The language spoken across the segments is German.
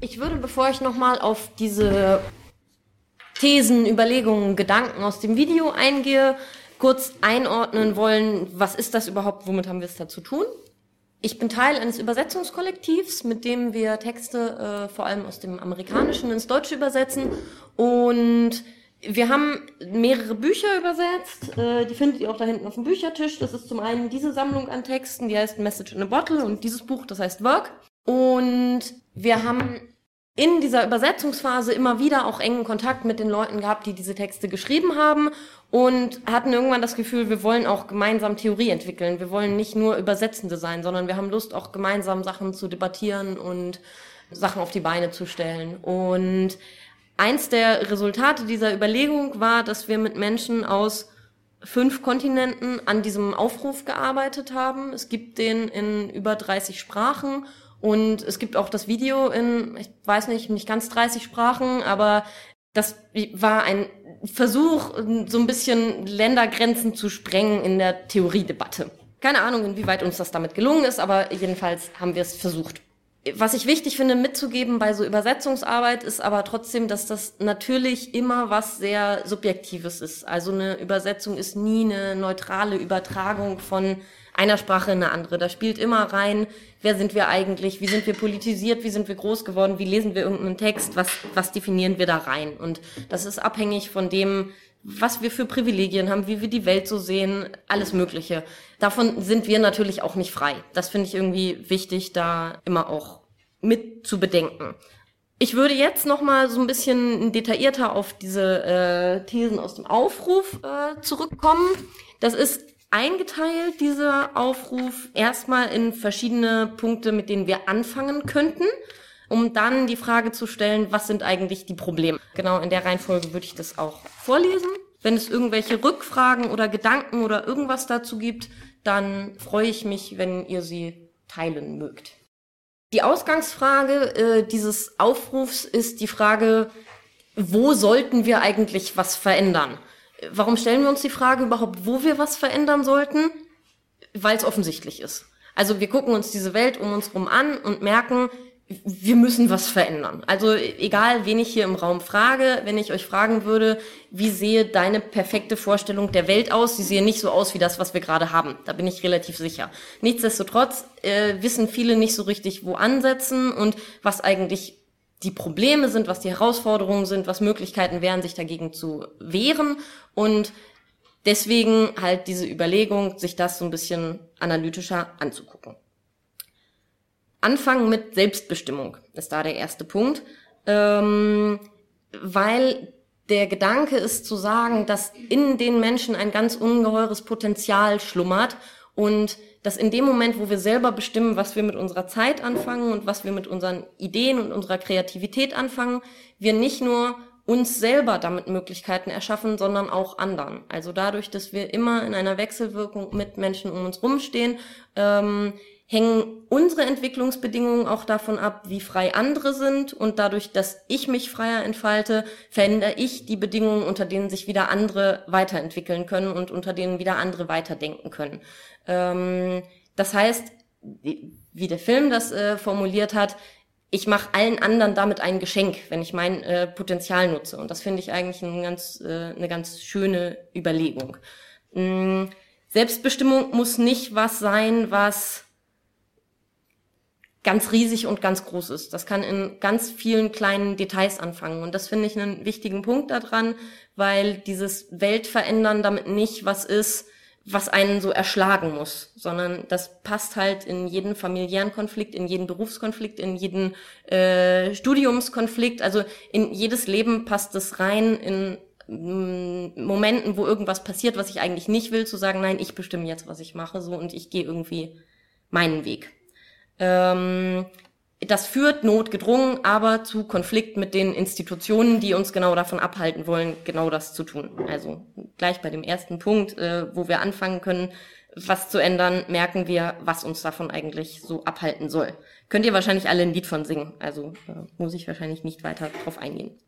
Ich würde, bevor ich nochmal auf diese Thesen, Überlegungen, Gedanken aus dem Video eingehe, kurz einordnen wollen, was ist das überhaupt, womit haben wir es da zu tun? Ich bin Teil eines Übersetzungskollektivs, mit dem wir Texte äh, vor allem aus dem Amerikanischen ins Deutsche übersetzen. Und wir haben mehrere Bücher übersetzt. Äh, die findet ihr auch da hinten auf dem Büchertisch. Das ist zum einen diese Sammlung an Texten, die heißt Message in a Bottle und dieses Buch, das heißt Work. Und wir haben in dieser Übersetzungsphase immer wieder auch engen Kontakt mit den Leuten gehabt, die diese Texte geschrieben haben und hatten irgendwann das Gefühl, wir wollen auch gemeinsam Theorie entwickeln. Wir wollen nicht nur Übersetzende sein, sondern wir haben Lust, auch gemeinsam Sachen zu debattieren und Sachen auf die Beine zu stellen. Und eins der Resultate dieser Überlegung war, dass wir mit Menschen aus fünf Kontinenten an diesem Aufruf gearbeitet haben. Es gibt den in über 30 Sprachen und es gibt auch das Video in, ich weiß nicht, nicht ganz 30 Sprachen, aber das war ein Versuch, so ein bisschen Ländergrenzen zu sprengen in der Theoriedebatte. Keine Ahnung, inwieweit uns das damit gelungen ist, aber jedenfalls haben wir es versucht. Was ich wichtig finde mitzugeben bei so Übersetzungsarbeit ist aber trotzdem, dass das natürlich immer was sehr Subjektives ist. Also eine Übersetzung ist nie eine neutrale Übertragung von einer Sprache in eine andere. Da spielt immer rein, wer sind wir eigentlich, wie sind wir politisiert, wie sind wir groß geworden, wie lesen wir irgendeinen Text, was, was definieren wir da rein. Und das ist abhängig von dem, was wir für Privilegien haben, wie wir die Welt so sehen, alles Mögliche. Davon sind wir natürlich auch nicht frei. Das finde ich irgendwie wichtig, da immer auch mit zu bedenken. Ich würde jetzt noch mal so ein bisschen detaillierter auf diese äh, Thesen aus dem Aufruf äh, zurückkommen. Das ist eingeteilt, dieser Aufruf, erstmal in verschiedene Punkte, mit denen wir anfangen könnten, um dann die Frage zu stellen, was sind eigentlich die Probleme? Genau in der Reihenfolge würde ich das auch vorlesen. Wenn es irgendwelche Rückfragen oder Gedanken oder irgendwas dazu gibt, dann freue ich mich, wenn ihr sie teilen mögt. Die Ausgangsfrage äh, dieses Aufrufs ist die Frage, wo sollten wir eigentlich was verändern? Warum stellen wir uns die Frage überhaupt, wo wir was verändern sollten? Weil es offensichtlich ist. Also wir gucken uns diese Welt um uns rum an und merken, wir müssen was verändern. Also egal, wen ich hier im Raum frage, wenn ich euch fragen würde, wie sehe deine perfekte Vorstellung der Welt aus? Sie sehe nicht so aus wie das, was wir gerade haben. Da bin ich relativ sicher. Nichtsdestotrotz äh, wissen viele nicht so richtig, wo ansetzen und was eigentlich die Probleme sind, was die Herausforderungen sind, was Möglichkeiten wären, sich dagegen zu wehren. Und deswegen halt diese Überlegung, sich das so ein bisschen analytischer anzugucken. Anfangen mit Selbstbestimmung ist da der erste Punkt, ähm, weil der Gedanke ist zu sagen, dass in den Menschen ein ganz ungeheures Potenzial schlummert und dass in dem Moment, wo wir selber bestimmen, was wir mit unserer Zeit anfangen und was wir mit unseren Ideen und unserer Kreativität anfangen, wir nicht nur uns selber damit Möglichkeiten erschaffen, sondern auch anderen. Also dadurch, dass wir immer in einer Wechselwirkung mit Menschen um uns rumstehen, ähm, hängen unsere Entwicklungsbedingungen auch davon ab, wie frei andere sind. Und dadurch, dass ich mich freier entfalte, verändere ich die Bedingungen, unter denen sich wieder andere weiterentwickeln können und unter denen wieder andere weiterdenken können. Ähm, das heißt, wie der Film das äh, formuliert hat, ich mache allen anderen damit ein Geschenk, wenn ich mein äh, Potenzial nutze. Und das finde ich eigentlich ein ganz, äh, eine ganz schöne Überlegung. Ähm, Selbstbestimmung muss nicht was sein, was ganz riesig und ganz groß ist. Das kann in ganz vielen kleinen Details anfangen. Und das finde ich einen wichtigen Punkt daran, weil dieses Weltverändern damit nicht was ist, was einen so erschlagen muss, sondern das passt halt in jeden familiären Konflikt, in jeden Berufskonflikt, in jeden äh, Studiumskonflikt, also in jedes Leben passt es rein, in mm, Momenten, wo irgendwas passiert, was ich eigentlich nicht will, zu sagen, nein, ich bestimme jetzt, was ich mache, so und ich gehe irgendwie meinen Weg. Ähm, das führt notgedrungen aber zu Konflikt mit den Institutionen, die uns genau davon abhalten wollen, genau das zu tun. Also gleich bei dem ersten Punkt, äh, wo wir anfangen können, was zu ändern, merken wir, was uns davon eigentlich so abhalten soll. Könnt ihr wahrscheinlich alle ein Lied von singen, also äh, muss ich wahrscheinlich nicht weiter drauf eingehen.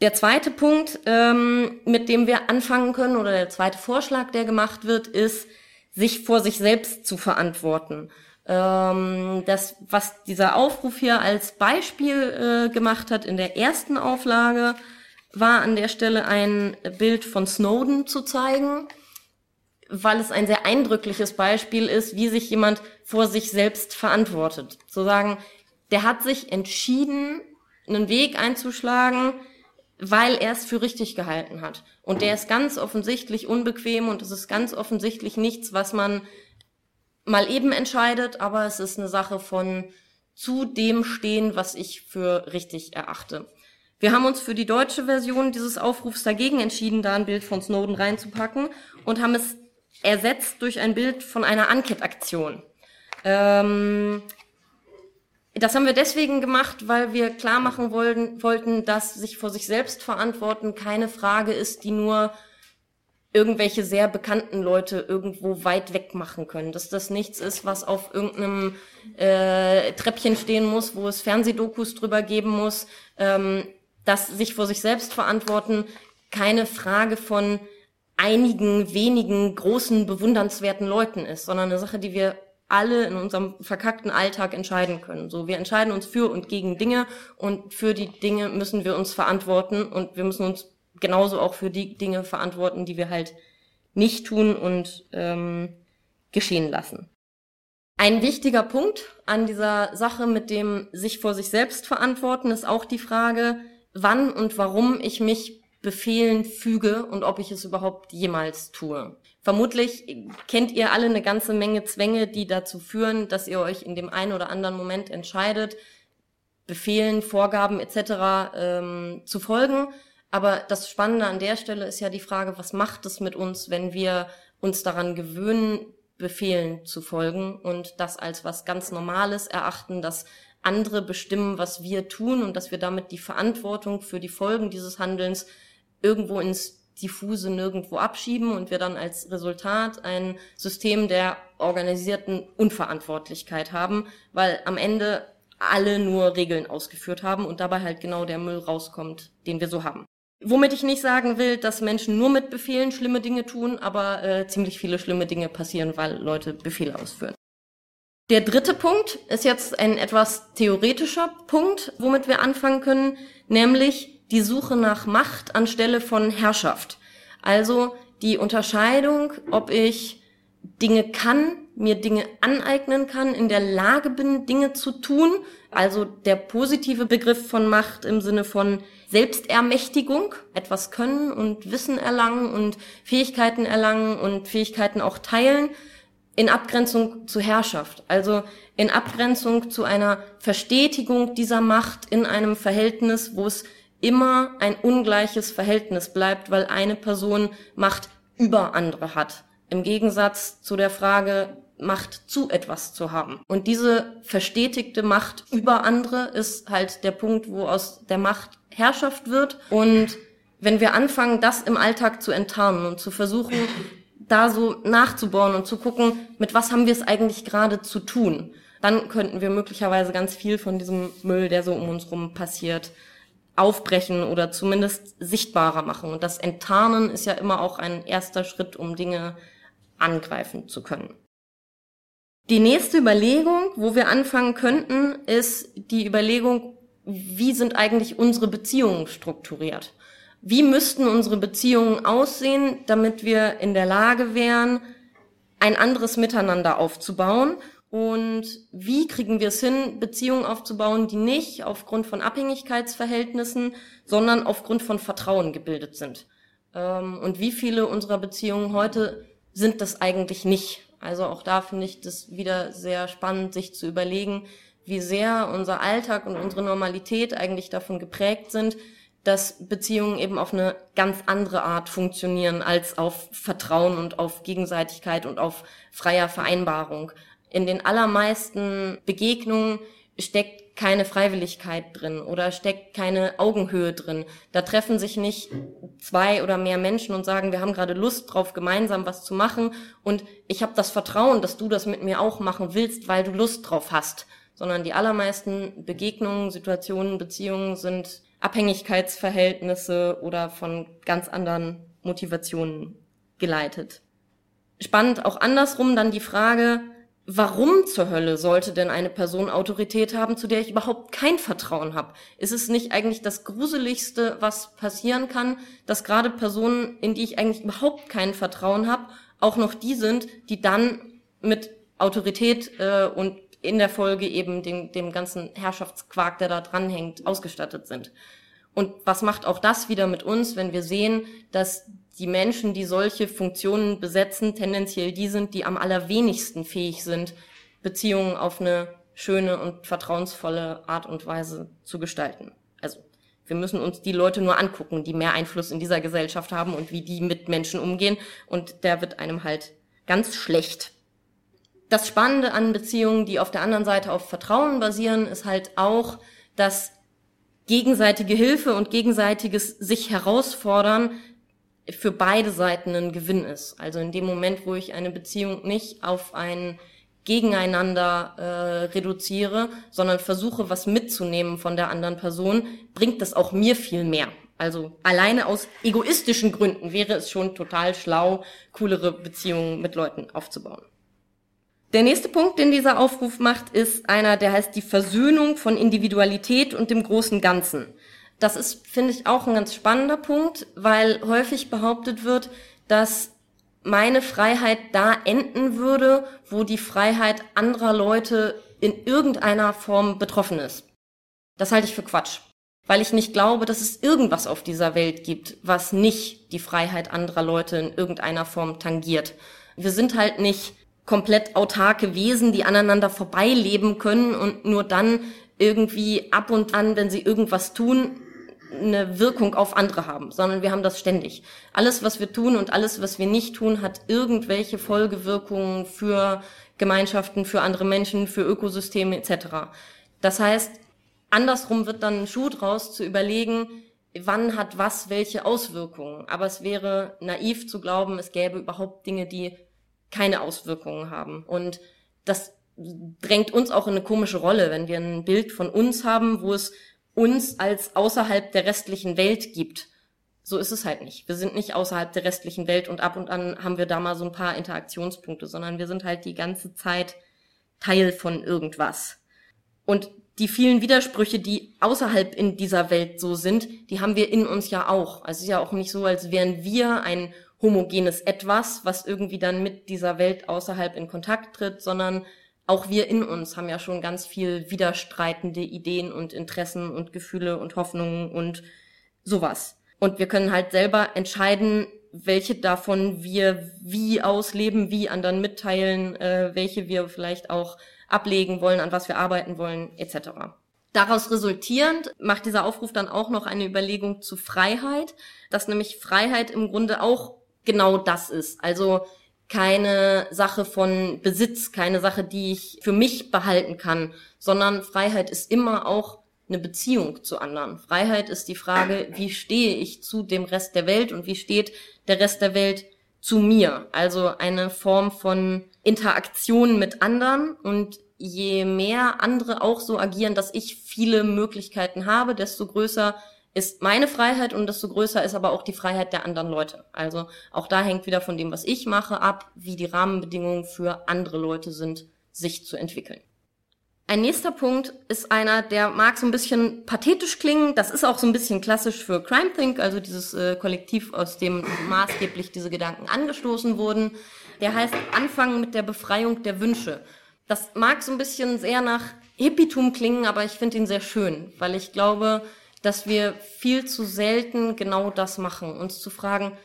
Der zweite Punkt, ähm, mit dem wir anfangen können, oder der zweite Vorschlag, der gemacht wird, ist, sich vor sich selbst zu verantworten. Ähm, das, was dieser Aufruf hier als Beispiel äh, gemacht hat in der ersten Auflage, war an der Stelle ein Bild von Snowden zu zeigen, weil es ein sehr eindrückliches Beispiel ist, wie sich jemand vor sich selbst verantwortet. Zu sagen, der hat sich entschieden, einen Weg einzuschlagen, weil er es für richtig gehalten hat. Und der ist ganz offensichtlich unbequem und es ist ganz offensichtlich nichts, was man mal eben entscheidet, aber es ist eine Sache von zu dem stehen, was ich für richtig erachte. Wir haben uns für die deutsche Version dieses Aufrufs dagegen entschieden, da ein Bild von Snowden reinzupacken und haben es ersetzt durch ein Bild von einer Anket-Aktion. Ähm, das haben wir deswegen gemacht, weil wir klar machen wollten, wollten, dass sich vor sich selbst verantworten keine Frage ist, die nur irgendwelche sehr bekannten Leute irgendwo weit weg machen können. Dass das nichts ist, was auf irgendeinem äh, Treppchen stehen muss, wo es Fernsehdokus drüber geben muss. Ähm, dass sich vor sich selbst verantworten keine Frage von einigen wenigen großen bewundernswerten Leuten ist, sondern eine Sache, die wir alle in unserem verkackten Alltag entscheiden können. So, wir entscheiden uns für und gegen Dinge und für die Dinge müssen wir uns verantworten und wir müssen uns genauso auch für die Dinge verantworten, die wir halt nicht tun und ähm, geschehen lassen. Ein wichtiger Punkt an dieser Sache mit dem sich vor sich selbst verantworten ist auch die Frage, wann und warum ich mich Befehlen füge und ob ich es überhaupt jemals tue. Vermutlich kennt ihr alle eine ganze Menge Zwänge, die dazu führen, dass ihr euch in dem einen oder anderen Moment entscheidet, Befehlen, Vorgaben etc. Ähm, zu folgen. Aber das Spannende an der Stelle ist ja die Frage, was macht es mit uns, wenn wir uns daran gewöhnen, Befehlen zu folgen und das als was ganz Normales erachten, dass andere bestimmen, was wir tun und dass wir damit die Verantwortung für die Folgen dieses Handelns irgendwo ins diffuse nirgendwo abschieben und wir dann als Resultat ein System der organisierten Unverantwortlichkeit haben, weil am Ende alle nur Regeln ausgeführt haben und dabei halt genau der Müll rauskommt, den wir so haben. Womit ich nicht sagen will, dass Menschen nur mit Befehlen schlimme Dinge tun, aber äh, ziemlich viele schlimme Dinge passieren, weil Leute Befehle ausführen. Der dritte Punkt ist jetzt ein etwas theoretischer Punkt, womit wir anfangen können, nämlich die Suche nach Macht anstelle von Herrschaft. Also die Unterscheidung, ob ich Dinge kann, mir Dinge aneignen kann, in der Lage bin, Dinge zu tun. Also der positive Begriff von Macht im Sinne von Selbstermächtigung, etwas können und Wissen erlangen und Fähigkeiten erlangen und Fähigkeiten auch teilen, in Abgrenzung zu Herrschaft. Also in Abgrenzung zu einer Verstetigung dieser Macht in einem Verhältnis, wo es immer ein ungleiches Verhältnis bleibt, weil eine Person Macht über andere hat. Im Gegensatz zu der Frage, Macht zu etwas zu haben. Und diese verstetigte Macht über andere ist halt der Punkt, wo aus der Macht Herrschaft wird. Und wenn wir anfangen, das im Alltag zu enttarnen und zu versuchen, da so nachzubauen und zu gucken, mit was haben wir es eigentlich gerade zu tun, dann könnten wir möglicherweise ganz viel von diesem Müll, der so um uns rum passiert, aufbrechen oder zumindest sichtbarer machen. Und das Enttarnen ist ja immer auch ein erster Schritt, um Dinge angreifen zu können. Die nächste Überlegung, wo wir anfangen könnten, ist die Überlegung, wie sind eigentlich unsere Beziehungen strukturiert? Wie müssten unsere Beziehungen aussehen, damit wir in der Lage wären, ein anderes Miteinander aufzubauen und wie kriegen wir es hin, Beziehungen aufzubauen, die nicht aufgrund von Abhängigkeitsverhältnissen, sondern aufgrund von Vertrauen gebildet sind? Ähm, und wie viele unserer Beziehungen heute sind das eigentlich nicht? Also auch da finde ich das wieder sehr spannend, sich zu überlegen, wie sehr unser Alltag und unsere Normalität eigentlich davon geprägt sind, dass Beziehungen eben auf eine ganz andere Art funktionieren als auf Vertrauen und auf Gegenseitigkeit und auf freier Vereinbarung in den allermeisten Begegnungen steckt keine Freiwilligkeit drin oder steckt keine Augenhöhe drin. Da treffen sich nicht zwei oder mehr Menschen und sagen, wir haben gerade Lust drauf, gemeinsam was zu machen und ich habe das Vertrauen, dass du das mit mir auch machen willst, weil du Lust drauf hast. Sondern die allermeisten Begegnungen, Situationen, Beziehungen sind Abhängigkeitsverhältnisse oder von ganz anderen Motivationen geleitet. Spannend auch andersrum dann die Frage, warum zur Hölle sollte denn eine Person Autorität haben, zu der ich überhaupt kein Vertrauen habe? Ist es nicht eigentlich das Gruseligste, was passieren kann, dass gerade Personen, in die ich eigentlich überhaupt kein Vertrauen habe, auch noch die sind, die dann mit Autorität äh, und in der Folge eben dem, dem ganzen Herrschaftsquark, der da dranhängt, ausgestattet sind. Und was macht auch das wieder mit uns, wenn wir sehen, dass die Menschen, die solche Funktionen besetzen, tendenziell die sind, die am allerwenigsten fähig sind, Beziehungen auf eine schöne und vertrauensvolle Art und Weise zu gestalten. Also wir müssen uns die Leute nur angucken, die mehr Einfluss in dieser Gesellschaft haben und wie die mit Menschen umgehen. Und der wird einem halt ganz schlecht. Das Spannende an Beziehungen, die auf der anderen Seite auf Vertrauen basieren, ist halt auch, dass gegenseitige Hilfe und gegenseitiges sich herausfordern für beide Seiten ein Gewinn ist. Also in dem Moment, wo ich eine Beziehung nicht auf ein Gegeneinander äh, reduziere, sondern versuche, was mitzunehmen von der anderen Person, bringt das auch mir viel mehr. Also alleine aus egoistischen Gründen wäre es schon total schlau, coolere Beziehungen mit Leuten aufzubauen. Der nächste Punkt, den dieser Aufruf macht, ist einer, der heißt die Versöhnung von Individualität und dem großen Ganzen. Das ist, finde ich, auch ein ganz spannender Punkt, weil häufig behauptet wird, dass meine Freiheit da enden würde, wo die Freiheit anderer Leute in irgendeiner Form betroffen ist. Das halte ich für Quatsch, weil ich nicht glaube, dass es irgendwas auf dieser Welt gibt, was nicht die Freiheit anderer Leute in irgendeiner Form tangiert. Wir sind halt nicht komplett autarke Wesen, die aneinander vorbeileben können und nur dann irgendwie ab und an, wenn sie irgendwas tun, eine Wirkung auf andere haben, sondern wir haben das ständig. Alles, was wir tun und alles, was wir nicht tun, hat irgendwelche Folgewirkungen für Gemeinschaften, für andere Menschen, für Ökosysteme etc. Das heißt, andersrum wird dann ein Schuh draus zu überlegen, wann hat was welche Auswirkungen. Aber es wäre naiv zu glauben, es gäbe überhaupt Dinge, die keine Auswirkungen haben. Und das drängt uns auch in eine komische Rolle, wenn wir ein Bild von uns haben, wo es uns als außerhalb der restlichen Welt gibt. So ist es halt nicht. Wir sind nicht außerhalb der restlichen Welt und ab und an haben wir da mal so ein paar Interaktionspunkte, sondern wir sind halt die ganze Zeit Teil von irgendwas. Und die vielen Widersprüche, die außerhalb in dieser Welt so sind, die haben wir in uns ja auch. Also es ist ja auch nicht so, als wären wir ein homogenes Etwas, was irgendwie dann mit dieser Welt außerhalb in Kontakt tritt, sondern auch wir in uns haben ja schon ganz viel widerstreitende Ideen und Interessen und Gefühle und Hoffnungen und sowas. Und wir können halt selber entscheiden, welche davon wir wie ausleben, wie anderen mitteilen, äh, welche wir vielleicht auch ablegen wollen, an was wir arbeiten wollen, etc. Daraus resultierend macht dieser Aufruf dann auch noch eine Überlegung zu Freiheit, dass nämlich Freiheit im Grunde auch genau das ist. Also keine Sache von Besitz, keine Sache, die ich für mich behalten kann, sondern Freiheit ist immer auch eine Beziehung zu anderen. Freiheit ist die Frage, wie stehe ich zu dem Rest der Welt und wie steht der Rest der Welt zu mir? Also eine Form von Interaktion mit anderen und je mehr andere auch so agieren, dass ich viele Möglichkeiten habe, desto größer ist meine Freiheit und desto größer ist aber auch die Freiheit der anderen Leute. Also auch da hängt wieder von dem, was ich mache, ab, wie die Rahmenbedingungen für andere Leute sind, sich zu entwickeln. Ein nächster Punkt ist einer, der mag so ein bisschen pathetisch klingen. Das ist auch so ein bisschen klassisch für Crime Think, also dieses äh, Kollektiv, aus dem maßgeblich diese Gedanken angestoßen wurden. Der heißt Anfangen mit der Befreiung der Wünsche. Das mag so ein bisschen sehr nach Hippietum klingen, aber ich finde ihn sehr schön, weil ich glaube, dass wir viel zu selten genau das machen, uns zu fragen,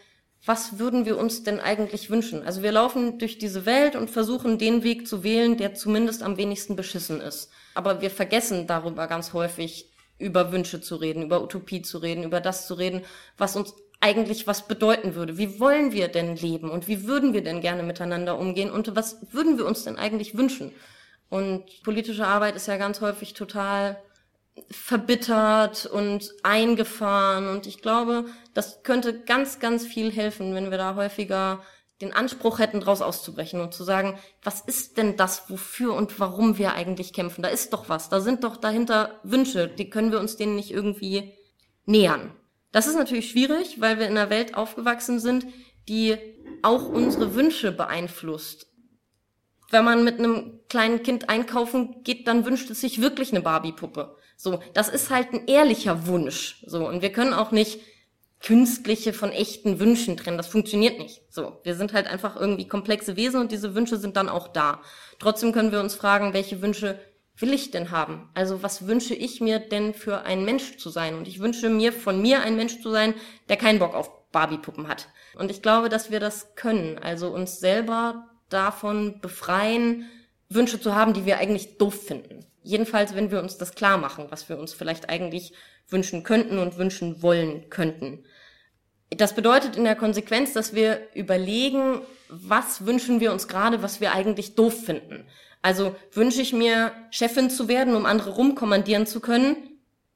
was würden wir uns denn eigentlich wünschen? Also wir laufen durch diese Welt und versuchen den Weg zu wählen, der zumindest am wenigsten beschissen ist. Aber wir vergessen darüber ganz häufig, über Wünsche zu reden, über Utopie zu reden, über das zu reden, was uns eigentlich was bedeuten würde. Wie wollen wir denn leben und wie würden wir denn gerne miteinander umgehen und was würden wir uns denn eigentlich wünschen? Und politische Arbeit ist ja ganz häufig total verbittert und eingefahren. Und ich glaube, das könnte ganz, ganz viel helfen, wenn wir da häufiger den Anspruch hätten, daraus auszubrechen und zu sagen, was ist denn das, wofür und warum wir eigentlich kämpfen? Da ist doch was, da sind doch dahinter Wünsche, die können wir uns denen nicht irgendwie nähern. Das ist natürlich schwierig, weil wir in einer Welt aufgewachsen sind, die auch unsere Wünsche beeinflusst wenn man mit einem kleinen Kind einkaufen geht, dann wünscht es sich wirklich eine Barbie-Puppe. So, das ist halt ein ehrlicher Wunsch. So, und wir können auch nicht künstliche von echten Wünschen trennen. Das funktioniert nicht. So, wir sind halt einfach irgendwie komplexe Wesen und diese Wünsche sind dann auch da. Trotzdem können wir uns fragen, welche Wünsche will ich denn haben? Also was wünsche ich mir denn für ein Mensch zu sein? Und ich wünsche mir von mir ein Mensch zu sein, der keinen Bock auf Barbie-Puppen hat. Und ich glaube, dass wir das können. Also uns selber davon befreien, Wünsche zu haben, die wir eigentlich doof finden. Jedenfalls, wenn wir uns das klar machen, was wir uns vielleicht eigentlich wünschen könnten und wünschen wollen könnten. Das bedeutet in der Konsequenz, dass wir überlegen, was wünschen wir uns gerade, was wir eigentlich doof finden. Also wünsche ich mir, Chefin zu werden, um andere rumkommandieren zu können?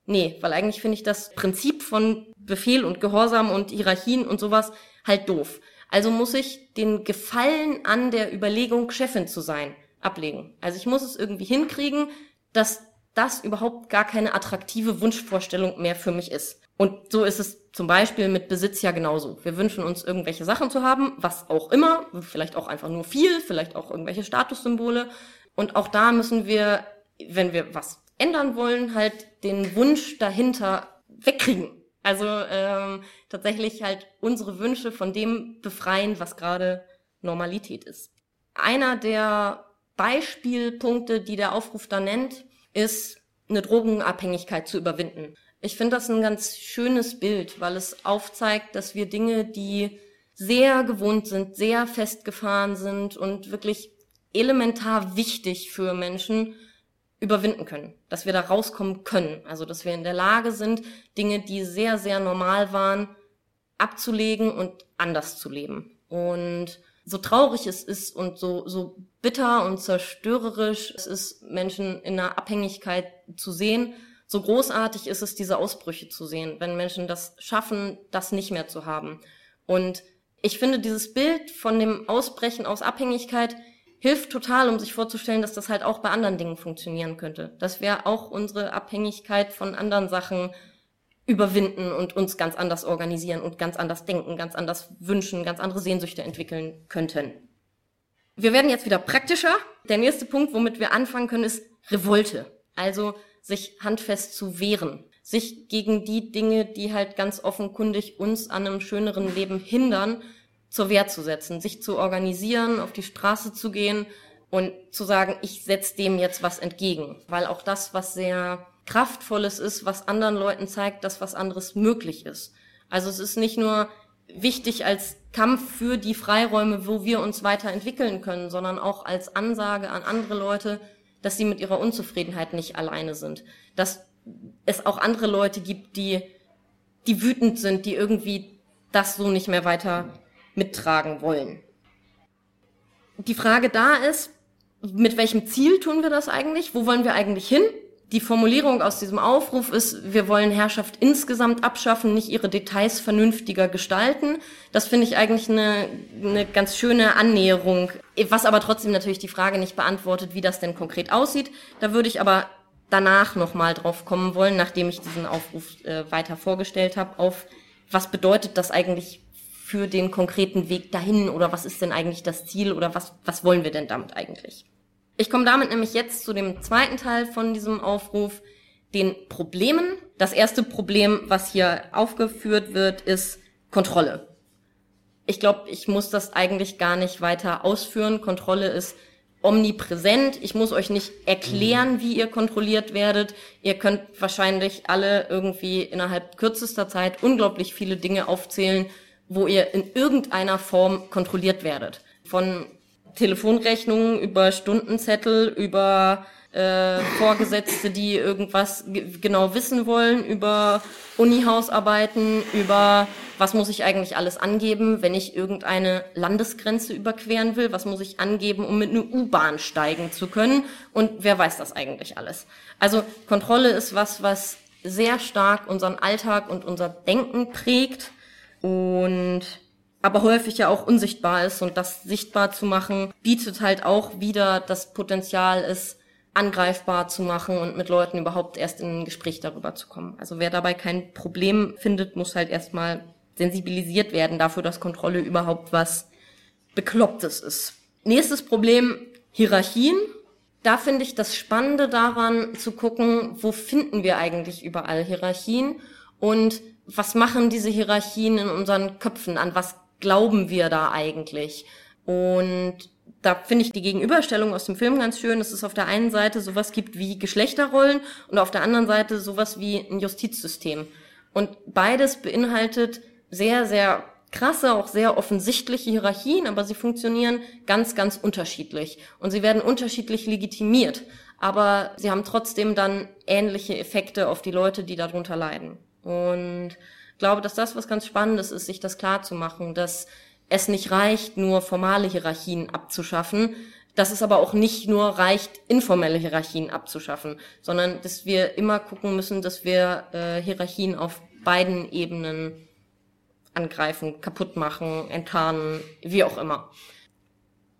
Nee, weil eigentlich finde ich das Prinzip von Befehl und Gehorsam und Hierarchien und sowas halt doof. Also muss ich den Gefallen an der Überlegung, Chefin zu sein, ablegen. Also ich muss es irgendwie hinkriegen, dass das überhaupt gar keine attraktive Wunschvorstellung mehr für mich ist. Und so ist es zum Beispiel mit Besitz ja genauso. Wir wünschen uns irgendwelche Sachen zu haben, was auch immer, vielleicht auch einfach nur viel, vielleicht auch irgendwelche Statussymbole. Und auch da müssen wir, wenn wir was ändern wollen, halt den Wunsch dahinter wegkriegen. Also ähm, tatsächlich halt unsere Wünsche von dem befreien, was gerade Normalität ist. Einer der Beispielpunkte, die der Aufruf da nennt, ist eine Drogenabhängigkeit zu überwinden. Ich finde das ein ganz schönes Bild, weil es aufzeigt, dass wir Dinge, die sehr gewohnt sind, sehr festgefahren sind und wirklich elementar wichtig für Menschen, überwinden können, dass wir da rauskommen können. Also dass wir in der Lage sind, Dinge, die sehr, sehr normal waren, abzulegen und anders zu leben. Und so traurig es ist und so, so bitter und zerstörerisch es ist, Menschen in einer Abhängigkeit zu sehen, so großartig ist es, diese Ausbrüche zu sehen, wenn Menschen das schaffen, das nicht mehr zu haben. Und ich finde dieses Bild von dem Ausbrechen aus Abhängigkeit hilft total, um sich vorzustellen, dass das halt auch bei anderen Dingen funktionieren könnte. Dass wir auch unsere Abhängigkeit von anderen Sachen überwinden und uns ganz anders organisieren und ganz anders denken, ganz anders wünschen, ganz andere Sehnsüchte entwickeln könnten. Wir werden jetzt wieder praktischer. Der nächste Punkt, womit wir anfangen können, ist Revolte. Also sich handfest zu wehren. Sich gegen die Dinge, die halt ganz offenkundig uns an einem schöneren Leben hindern, zur Wehr zu setzen, sich zu organisieren, auf die Straße zu gehen und zu sagen, ich setze dem jetzt was entgegen. Weil auch das, was sehr Kraftvolles ist, was anderen Leuten zeigt, dass was anderes möglich ist. Also es ist nicht nur wichtig als Kampf für die Freiräume, wo wir uns weiterentwickeln können, sondern auch als Ansage an andere Leute, dass sie mit ihrer Unzufriedenheit nicht alleine sind. Dass es auch andere Leute gibt, die, die wütend sind, die irgendwie das so nicht mehr weiter mittragen wollen. Die Frage da ist, mit welchem Ziel tun wir das eigentlich? Wo wollen wir eigentlich hin? Die Formulierung aus diesem Aufruf ist, wir wollen Herrschaft insgesamt abschaffen, nicht ihre Details vernünftiger gestalten. Das finde ich eigentlich eine, eine ganz schöne Annäherung, was aber trotzdem natürlich die Frage nicht beantwortet, wie das denn konkret aussieht. Da würde ich aber danach nochmal drauf kommen wollen, nachdem ich diesen Aufruf äh, weiter vorgestellt habe, auf was bedeutet das eigentlich für den konkreten Weg dahin oder was ist denn eigentlich das Ziel oder was, was wollen wir denn damit eigentlich? Ich komme damit nämlich jetzt zu dem zweiten Teil von diesem Aufruf, den Problemen. Das erste Problem, was hier aufgeführt wird, ist Kontrolle. Ich glaube, ich muss das eigentlich gar nicht weiter ausführen. Kontrolle ist omnipräsent. Ich muss euch nicht erklären, wie ihr kontrolliert werdet. Ihr könnt wahrscheinlich alle irgendwie innerhalb kürzester Zeit unglaublich viele Dinge aufzählen, wo ihr in irgendeiner Form kontrolliert werdet. Von Telefonrechnungen über Stundenzettel, über äh, Vorgesetzte, die irgendwas genau wissen wollen, über Uni-Hausarbeiten, über was muss ich eigentlich alles angeben, wenn ich irgendeine Landesgrenze überqueren will, was muss ich angeben, um mit einer U-Bahn steigen zu können und wer weiß das eigentlich alles. Also Kontrolle ist was, was sehr stark unseren Alltag und unser Denken prägt und aber häufig ja auch unsichtbar ist und das sichtbar zu machen, bietet halt auch wieder das Potenzial, es angreifbar zu machen und mit Leuten überhaupt erst in ein Gespräch darüber zu kommen. Also wer dabei kein Problem findet, muss halt erstmal sensibilisiert werden dafür, dass Kontrolle überhaupt was Beklopptes ist. Nächstes Problem, Hierarchien. Da finde ich das Spannende daran zu gucken, wo finden wir eigentlich überall Hierarchien und was machen diese Hierarchien in unseren Köpfen, an was glauben wir da eigentlich? Und da finde ich die Gegenüberstellung aus dem Film ganz schön, dass es auf der einen Seite sowas gibt wie Geschlechterrollen und auf der anderen Seite sowas wie ein Justizsystem. Und beides beinhaltet sehr, sehr krasse, auch sehr offensichtliche Hierarchien, aber sie funktionieren ganz, ganz unterschiedlich. Und sie werden unterschiedlich legitimiert. Aber sie haben trotzdem dann ähnliche Effekte auf die Leute, die darunter leiden. Und glaube, dass das was ganz Spannendes ist, sich das klar zu machen, dass es nicht reicht, nur formale Hierarchien abzuschaffen, dass es aber auch nicht nur reicht, informelle Hierarchien abzuschaffen, sondern dass wir immer gucken müssen, dass wir äh, Hierarchien auf beiden Ebenen angreifen, kaputt machen, enttarnen, wie auch immer.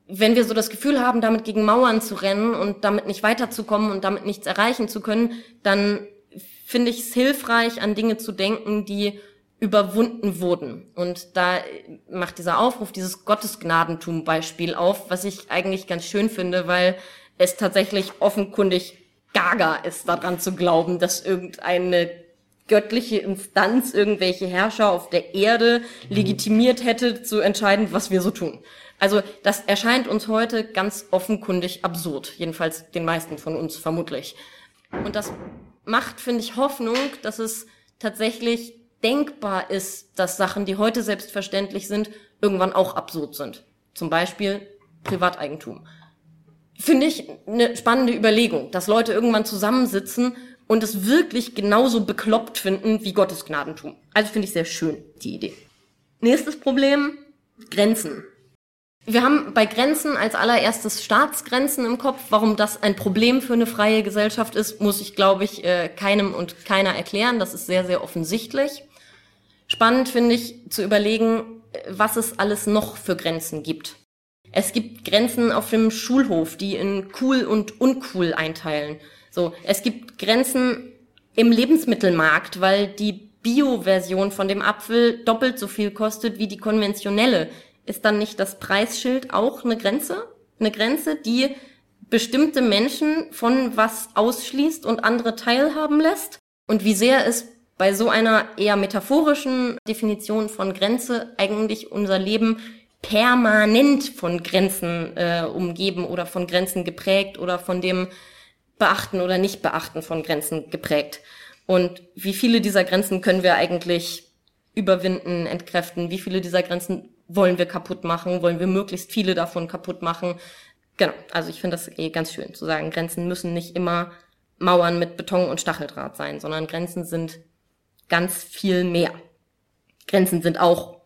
Wenn wir so das Gefühl haben, damit gegen Mauern zu rennen und damit nicht weiterzukommen und damit nichts erreichen zu können, dann finde ich es hilfreich, an Dinge zu denken, die überwunden wurden. Und da macht dieser Aufruf dieses Gottesgnadentum-Beispiel auf, was ich eigentlich ganz schön finde, weil es tatsächlich offenkundig gaga ist, daran zu glauben, dass irgendeine göttliche Instanz irgendwelche Herrscher auf der Erde legitimiert hätte, zu entscheiden, was wir so tun. Also das erscheint uns heute ganz offenkundig absurd, jedenfalls den meisten von uns vermutlich. Und das macht, finde ich, Hoffnung, dass es tatsächlich denkbar ist, dass Sachen, die heute selbstverständlich sind, irgendwann auch absurd sind. Zum Beispiel Privateigentum. Finde ich eine spannende Überlegung, dass Leute irgendwann zusammensitzen und es wirklich genauso bekloppt finden wie Gottes Gnadentum. Also finde ich sehr schön, die Idee. Nächstes Problem, Grenzen. Wir haben bei Grenzen als allererstes Staatsgrenzen im Kopf. Warum das ein Problem für eine freie Gesellschaft ist, muss ich, glaube ich, äh, keinem und keiner erklären. Das ist sehr, sehr offensichtlich. Spannend finde ich zu überlegen, was es alles noch für Grenzen gibt. Es gibt Grenzen auf dem Schulhof, die in cool und uncool einteilen. So, es gibt Grenzen im Lebensmittelmarkt, weil die Bio-Version von dem Apfel doppelt so viel kostet wie die konventionelle. Ist dann nicht das Preisschild auch eine Grenze? Eine Grenze, die bestimmte Menschen von was ausschließt und andere teilhaben lässt? Und wie sehr es bei so einer eher metaphorischen Definition von Grenze eigentlich unser Leben permanent von Grenzen äh, umgeben oder von Grenzen geprägt oder von dem Beachten oder Nicht-Beachten von Grenzen geprägt. Und wie viele dieser Grenzen können wir eigentlich überwinden, entkräften? Wie viele dieser Grenzen wollen wir kaputt machen? Wollen wir möglichst viele davon kaputt machen? Genau, also ich finde das eh ganz schön zu sagen, Grenzen müssen nicht immer Mauern mit Beton und Stacheldraht sein, sondern Grenzen sind ganz viel mehr. Grenzen sind auch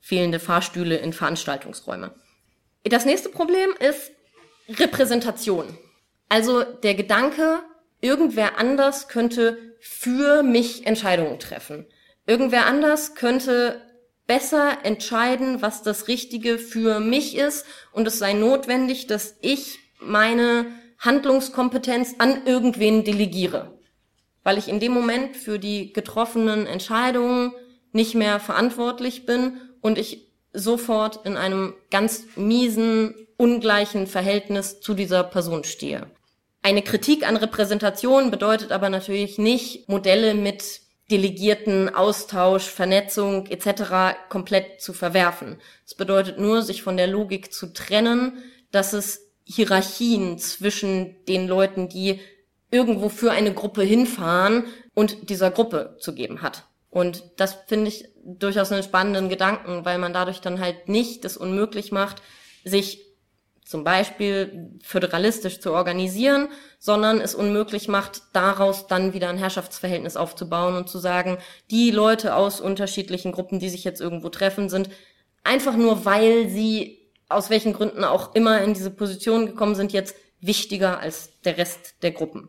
fehlende Fahrstühle in Veranstaltungsräume. Das nächste Problem ist Repräsentation. Also der Gedanke, irgendwer anders könnte für mich Entscheidungen treffen. Irgendwer anders könnte besser entscheiden, was das Richtige für mich ist und es sei notwendig, dass ich meine Handlungskompetenz an irgendwen delegiere. Weil ich in dem Moment für die getroffenen Entscheidungen nicht mehr verantwortlich bin und ich sofort in einem ganz miesen, ungleichen Verhältnis zu dieser Person stehe. Eine Kritik an Repräsentation bedeutet aber natürlich nicht, Modelle mit Delegierten, Austausch, Vernetzung etc. komplett zu verwerfen. Es bedeutet nur, sich von der Logik zu trennen, dass es Hierarchien zwischen den Leuten, die irgendwo für eine Gruppe hinfahren und dieser Gruppe zu geben hat. Und das finde ich durchaus einen spannenden Gedanken, weil man dadurch dann halt nicht das unmöglich macht, sich zum Beispiel föderalistisch zu organisieren, sondern es unmöglich macht, daraus dann wieder ein Herrschaftsverhältnis aufzubauen und zu sagen, die Leute aus unterschiedlichen Gruppen, die sich jetzt irgendwo treffen, sind einfach nur, weil sie aus welchen Gründen auch immer in diese Position gekommen sind, jetzt wichtiger als der Rest der Gruppen.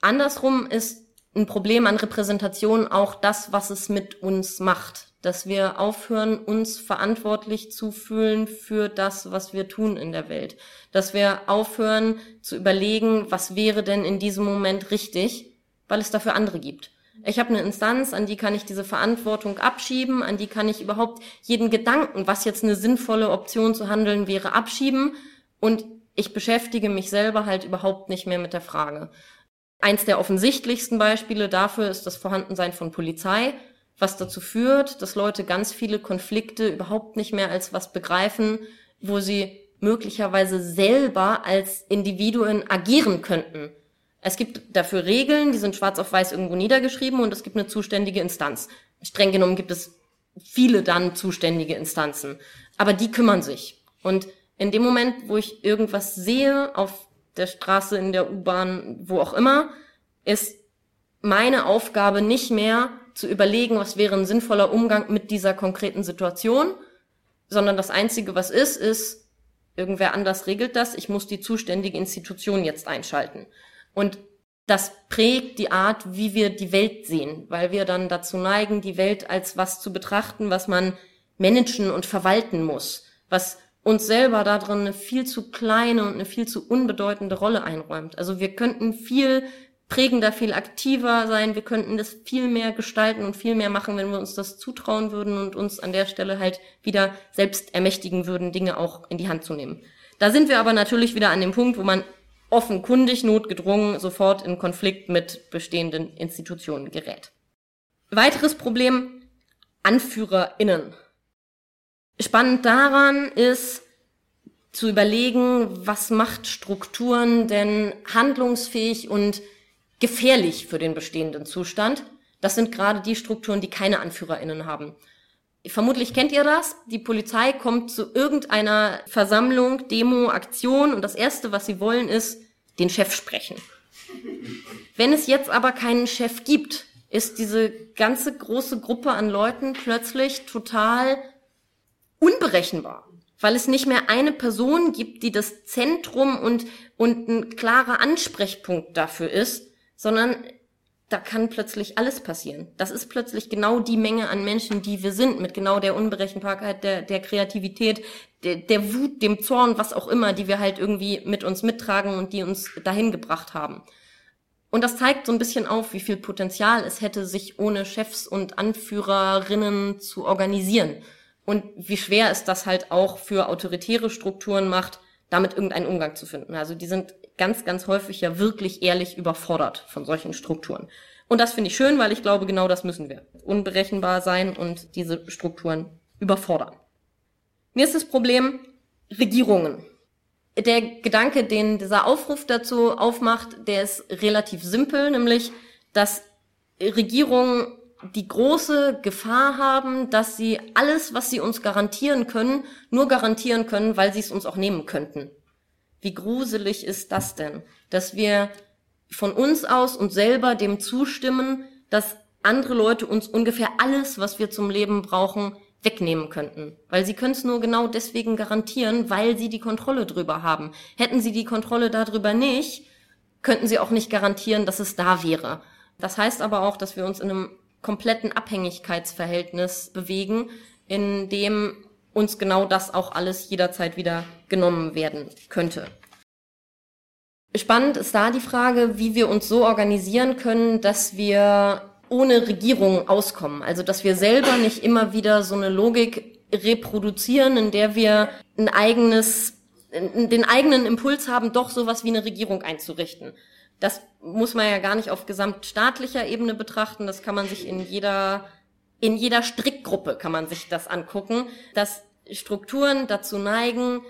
Andersrum ist ein Problem an Repräsentation auch das, was es mit uns macht dass wir aufhören, uns verantwortlich zu fühlen für das, was wir tun in der Welt. Dass wir aufhören zu überlegen, was wäre denn in diesem Moment richtig, weil es dafür andere gibt. Ich habe eine Instanz, an die kann ich diese Verantwortung abschieben, an die kann ich überhaupt jeden Gedanken, was jetzt eine sinnvolle Option zu handeln wäre, abschieben. Und ich beschäftige mich selber halt überhaupt nicht mehr mit der Frage. Eins der offensichtlichsten Beispiele dafür ist das Vorhandensein von Polizei, was dazu führt, dass Leute ganz viele Konflikte überhaupt nicht mehr als was begreifen, wo sie möglicherweise selber als Individuen agieren könnten. Es gibt dafür Regeln, die sind schwarz auf weiß irgendwo niedergeschrieben und es gibt eine zuständige Instanz. Streng genommen gibt es viele dann zuständige Instanzen. Aber die kümmern sich. Und in dem Moment, wo ich irgendwas sehe auf der Straße, in der U-Bahn, wo auch immer, ist meine Aufgabe nicht mehr zu überlegen, was wäre ein sinnvoller Umgang mit dieser konkreten Situation, sondern das Einzige, was ist, ist, irgendwer anders regelt das, ich muss die zuständige Institution jetzt einschalten. Und das prägt die Art, wie wir die Welt sehen, weil wir dann dazu neigen, die Welt als was zu betrachten, was man managen und verwalten muss, was uns selber da drin eine viel zu kleine und eine viel zu unbedeutende Rolle einräumt. Also wir könnten viel prägender, viel aktiver sein, wir könnten das viel mehr gestalten und viel mehr machen, wenn wir uns das zutrauen würden und uns an der Stelle halt wieder selbst ermächtigen würden, Dinge auch in die Hand zu nehmen. Da sind wir aber natürlich wieder an dem Punkt, wo man offenkundig notgedrungen sofort in Konflikt mit bestehenden Institutionen gerät. Weiteres Problem, AnführerInnen. Spannend daran ist zu überlegen, was macht Strukturen denn handlungsfähig und gefährlich für den bestehenden Zustand. Das sind gerade die Strukturen, die keine AnführerInnen haben. Vermutlich kennt ihr das. Die Polizei kommt zu irgendeiner Versammlung, Demo, Aktion und das Erste, was sie wollen, ist den Chef sprechen. Wenn es jetzt aber keinen Chef gibt, ist diese ganze große Gruppe an Leuten plötzlich total unberechenbar, weil es nicht mehr eine Person gibt, die das Zentrum und, und ein klarer Ansprechpunkt dafür ist, sondern da kann plötzlich alles passieren. Das ist plötzlich genau die Menge an Menschen, die wir sind, mit genau der Unberechenbarkeit, der, der Kreativität, der, der Wut, dem Zorn, was auch immer, die wir halt irgendwie mit uns mittragen und die uns dahin gebracht haben. Und das zeigt so ein bisschen auf, wie viel Potenzial es hätte, sich ohne Chefs und Anführerinnen zu organisieren. Und wie schwer es das halt auch für autoritäre Strukturen macht, damit irgendeinen Umgang zu finden. Also die sind ganz, ganz häufig ja wirklich ehrlich überfordert von solchen Strukturen. Und das finde ich schön, weil ich glaube, genau das müssen wir. Unberechenbar sein und diese Strukturen überfordern. Das Problem Regierungen. Der Gedanke, den dieser Aufruf dazu aufmacht, der ist relativ simpel, nämlich, dass Regierungen die große Gefahr haben, dass sie alles, was sie uns garantieren können, nur garantieren können, weil sie es uns auch nehmen könnten. Wie gruselig ist das denn, dass wir von uns aus und selber dem zustimmen, dass andere Leute uns ungefähr alles, was wir zum Leben brauchen, wegnehmen könnten. Weil sie können es nur genau deswegen garantieren, weil sie die Kontrolle drüber haben. Hätten sie die Kontrolle darüber nicht, könnten sie auch nicht garantieren, dass es da wäre. Das heißt aber auch, dass wir uns in einem kompletten Abhängigkeitsverhältnis bewegen, in dem uns genau das auch alles jederzeit wieder genommen werden könnte. Spannend ist da die Frage, wie wir uns so organisieren können, dass wir ohne Regierung auskommen. Also, dass wir selber nicht immer wieder so eine Logik reproduzieren, in der wir ein eigenes, den eigenen Impuls haben, doch sowas wie eine Regierung einzurichten. Das muss man ja gar nicht auf gesamtstaatlicher Ebene betrachten. Das kann man sich in jeder, in jeder Strickgruppe kann man sich das angucken, dass Strukturen dazu neigen,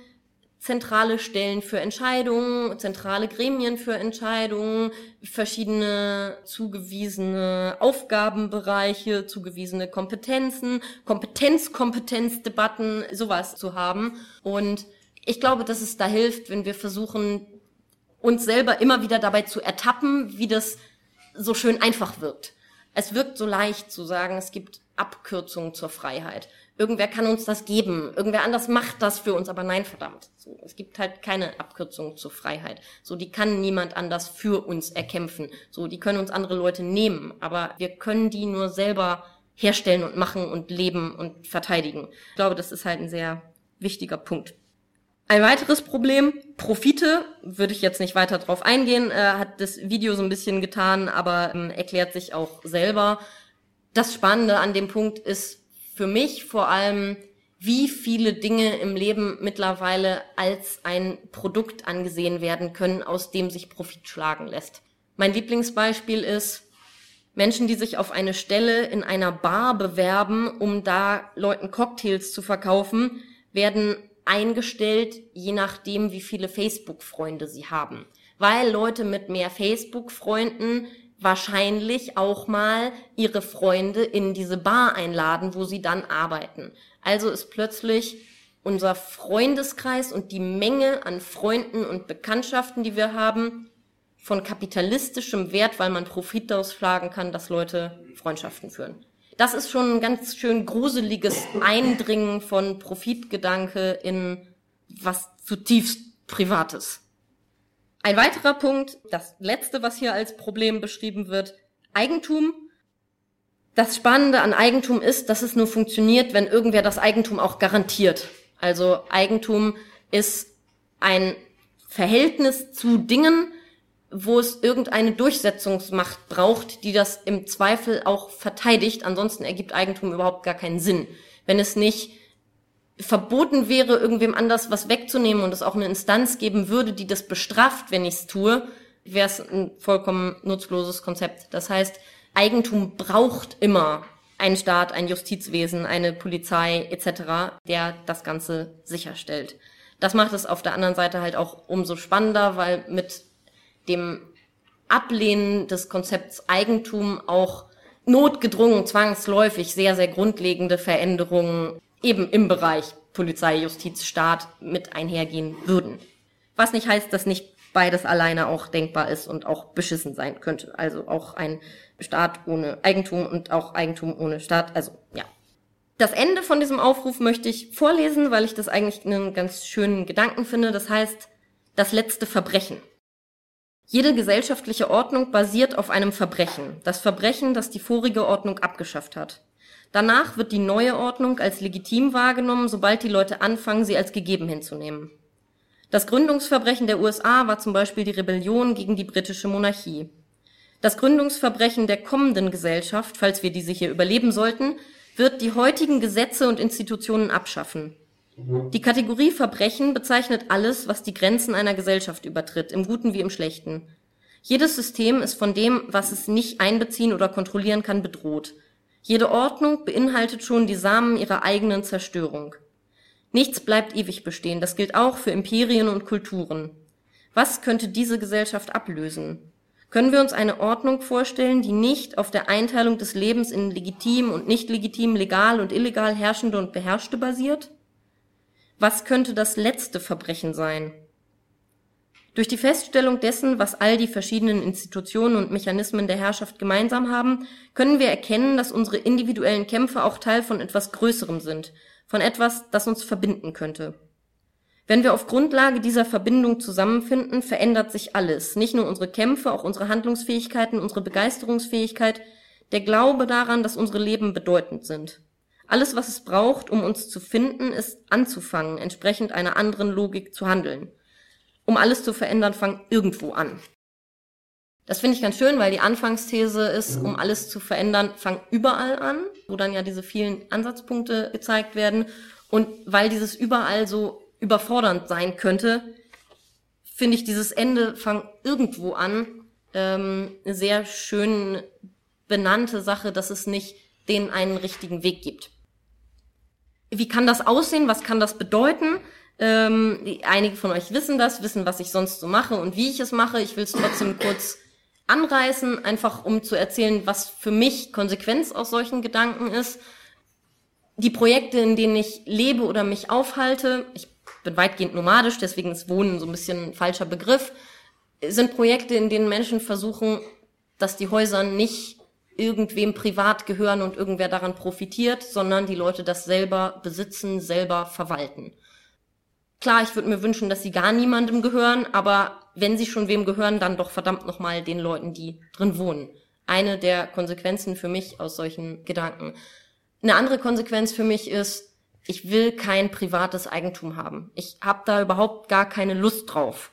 zentrale Stellen für Entscheidungen, zentrale Gremien für Entscheidungen, verschiedene zugewiesene Aufgabenbereiche, zugewiesene Kompetenzen, Kompetenz-Kompetenzdebatten, sowas zu haben. Und ich glaube, dass es da hilft, wenn wir versuchen, uns selber immer wieder dabei zu ertappen, wie das so schön einfach wirkt. Es wirkt so leicht zu sagen, es gibt Abkürzungen zur Freiheit. Irgendwer kann uns das geben, irgendwer anders macht das für uns, aber nein, verdammt. So, es gibt halt keine Abkürzung zur Freiheit. So, die kann niemand anders für uns erkämpfen. So, die können uns andere Leute nehmen, aber wir können die nur selber herstellen und machen und leben und verteidigen. Ich glaube, das ist halt ein sehr wichtiger Punkt. Ein weiteres Problem, Profite, würde ich jetzt nicht weiter drauf eingehen, äh, hat das Video so ein bisschen getan, aber ähm, erklärt sich auch selber. Das Spannende an dem Punkt ist für mich vor allem, wie viele Dinge im Leben mittlerweile als ein Produkt angesehen werden können, aus dem sich Profit schlagen lässt. Mein Lieblingsbeispiel ist Menschen, die sich auf eine Stelle in einer Bar bewerben, um da Leuten Cocktails zu verkaufen, werden eingestellt, je nachdem, wie viele Facebook-Freunde sie haben. Weil Leute mit mehr Facebook-Freunden wahrscheinlich auch mal ihre Freunde in diese Bar einladen, wo sie dann arbeiten. Also ist plötzlich unser Freundeskreis und die Menge an Freunden und Bekanntschaften, die wir haben, von kapitalistischem Wert, weil man Profit daraus schlagen kann, dass Leute Freundschaften führen. Das ist schon ein ganz schön gruseliges Eindringen von Profitgedanke in was zutiefst Privates. Ein weiterer Punkt, das letzte, was hier als Problem beschrieben wird, Eigentum. Das Spannende an Eigentum ist, dass es nur funktioniert, wenn irgendwer das Eigentum auch garantiert. Also Eigentum ist ein Verhältnis zu Dingen, wo es irgendeine Durchsetzungsmacht braucht, die das im Zweifel auch verteidigt. Ansonsten ergibt Eigentum überhaupt gar keinen Sinn. Wenn es nicht verboten wäre, irgendwem anders was wegzunehmen und es auch eine Instanz geben würde, die das bestraft, wenn ich es tue, wäre es ein vollkommen nutzloses Konzept. Das heißt, Eigentum braucht immer einen Staat, ein Justizwesen, eine Polizei etc., der das Ganze sicherstellt. Das macht es auf der anderen Seite halt auch umso spannender, weil mit dem Ablehnen des Konzepts Eigentum auch notgedrungen, zwangsläufig sehr, sehr grundlegende Veränderungen eben im Bereich Polizei, Justiz, Staat mit einhergehen würden. Was nicht heißt, dass nicht beides alleine auch denkbar ist und auch beschissen sein könnte. Also auch ein Staat ohne Eigentum und auch Eigentum ohne Staat. Also ja. Das Ende von diesem Aufruf möchte ich vorlesen, weil ich das eigentlich einen ganz schönen Gedanken finde. Das heißt, das letzte Verbrechen. Jede gesellschaftliche Ordnung basiert auf einem Verbrechen, das Verbrechen, das die vorige Ordnung abgeschafft hat. Danach wird die neue Ordnung als legitim wahrgenommen, sobald die Leute anfangen, sie als gegeben hinzunehmen. Das Gründungsverbrechen der USA war zum Beispiel die Rebellion gegen die britische Monarchie. Das Gründungsverbrechen der kommenden Gesellschaft, falls wir diese hier überleben sollten, wird die heutigen Gesetze und Institutionen abschaffen. Die Kategorie Verbrechen bezeichnet alles, was die Grenzen einer Gesellschaft übertritt, im Guten wie im Schlechten. Jedes System ist von dem, was es nicht einbeziehen oder kontrollieren kann, bedroht. Jede Ordnung beinhaltet schon die Samen ihrer eigenen Zerstörung. Nichts bleibt ewig bestehen, das gilt auch für Imperien und Kulturen. Was könnte diese Gesellschaft ablösen? Können wir uns eine Ordnung vorstellen, die nicht auf der Einteilung des Lebens in legitim und nicht legitim, legal und illegal herrschende und beherrschte basiert? Was könnte das letzte Verbrechen sein? Durch die Feststellung dessen, was all die verschiedenen Institutionen und Mechanismen der Herrschaft gemeinsam haben, können wir erkennen, dass unsere individuellen Kämpfe auch Teil von etwas Größerem sind, von etwas, das uns verbinden könnte. Wenn wir auf Grundlage dieser Verbindung zusammenfinden, verändert sich alles, nicht nur unsere Kämpfe, auch unsere Handlungsfähigkeiten, unsere Begeisterungsfähigkeit, der Glaube daran, dass unsere Leben bedeutend sind. Alles, was es braucht, um uns zu finden, ist anzufangen, entsprechend einer anderen Logik zu handeln. Um alles zu verändern, fang irgendwo an. Das finde ich ganz schön, weil die Anfangsthese ist, um alles zu verändern, fang überall an, wo dann ja diese vielen Ansatzpunkte gezeigt werden. Und weil dieses überall so überfordernd sein könnte, finde ich dieses Ende, fang irgendwo an, ähm, eine sehr schön benannte Sache, dass es nicht den einen richtigen Weg gibt wie kann das aussehen? Was kann das bedeuten? Ähm, einige von euch wissen das, wissen, was ich sonst so mache und wie ich es mache. Ich will es trotzdem kurz anreißen, einfach um zu erzählen, was für mich Konsequenz aus solchen Gedanken ist. Die Projekte, in denen ich lebe oder mich aufhalte, ich bin weitgehend nomadisch, deswegen ist Wohnen so ein bisschen ein falscher Begriff, sind Projekte, in denen Menschen versuchen, dass die Häuser nicht irgendwem privat gehören und irgendwer daran profitiert, sondern die Leute das selber besitzen, selber verwalten. Klar, ich würde mir wünschen, dass sie gar niemandem gehören, aber wenn sie schon wem gehören, dann doch verdammt nochmal den Leuten, die drin wohnen. Eine der Konsequenzen für mich aus solchen Gedanken. Eine andere Konsequenz für mich ist, ich will kein privates Eigentum haben. Ich habe da überhaupt gar keine Lust drauf.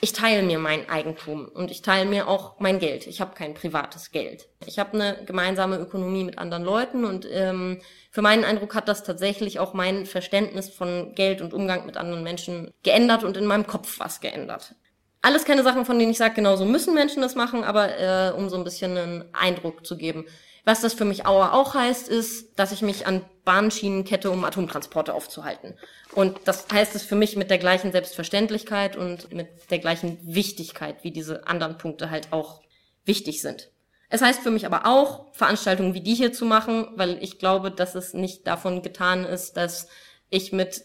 Ich teile mir mein Eigentum und ich teile mir auch mein Geld. Ich habe kein privates Geld. Ich habe eine gemeinsame Ökonomie mit anderen Leuten und ähm, für meinen Eindruck hat das tatsächlich auch mein Verständnis von Geld und Umgang mit anderen Menschen geändert und in meinem Kopf was geändert. Alles keine Sachen, von denen ich sage, genau so müssen Menschen das machen, aber äh, um so ein bisschen einen Eindruck zu geben. Was das für mich auch heißt, ist, dass ich mich an Bahnschienen kette, um Atomtransporte aufzuhalten. Und das heißt es für mich mit der gleichen Selbstverständlichkeit und mit der gleichen Wichtigkeit, wie diese anderen Punkte halt auch wichtig sind. Es heißt für mich aber auch, Veranstaltungen wie die hier zu machen, weil ich glaube, dass es nicht davon getan ist, dass ich mit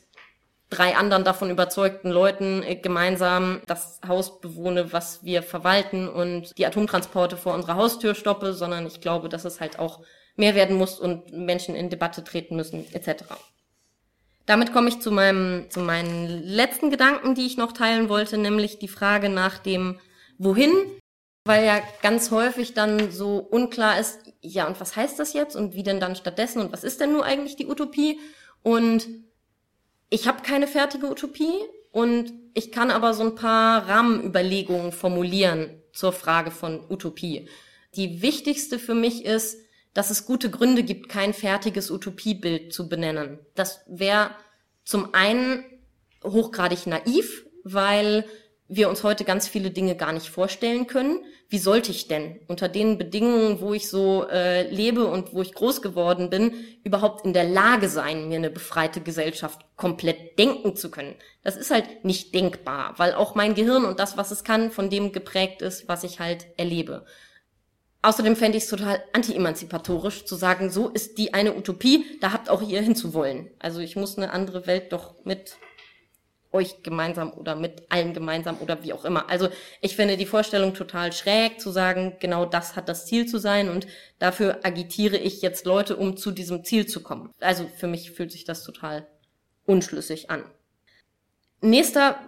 drei anderen davon überzeugten Leuten äh, gemeinsam das Haus bewohne, was wir verwalten und die Atomtransporte vor unserer Haustür stoppe, sondern ich glaube, dass es halt auch mehr werden muss und Menschen in Debatte treten müssen, etc. Damit komme ich zu meinem, zu meinen letzten Gedanken, die ich noch teilen wollte, nämlich die Frage nach dem Wohin, weil ja ganz häufig dann so unklar ist, ja, und was heißt das jetzt und wie denn dann stattdessen und was ist denn nur eigentlich die Utopie? Und ich habe keine fertige Utopie und ich kann aber so ein paar Rahmenüberlegungen formulieren zur Frage von Utopie. Die wichtigste für mich ist, dass es gute Gründe gibt, kein fertiges Utopiebild zu benennen. Das wäre zum einen hochgradig naiv, weil wir uns heute ganz viele Dinge gar nicht vorstellen können. Wie sollte ich denn unter den Bedingungen, wo ich so äh, lebe und wo ich groß geworden bin, überhaupt in der Lage sein, mir eine befreite Gesellschaft komplett denken zu können? Das ist halt nicht denkbar, weil auch mein Gehirn und das, was es kann, von dem geprägt ist, was ich halt erlebe. Außerdem fände ich es total anti-emanzipatorisch zu sagen, so ist die eine Utopie, da habt auch ihr hinzuwollen. Also ich muss eine andere Welt doch mit euch gemeinsam oder mit allen gemeinsam oder wie auch immer. Also ich finde die Vorstellung total schräg zu sagen, genau das hat das Ziel zu sein und dafür agitiere ich jetzt Leute, um zu diesem Ziel zu kommen. Also für mich fühlt sich das total unschlüssig an. Nächster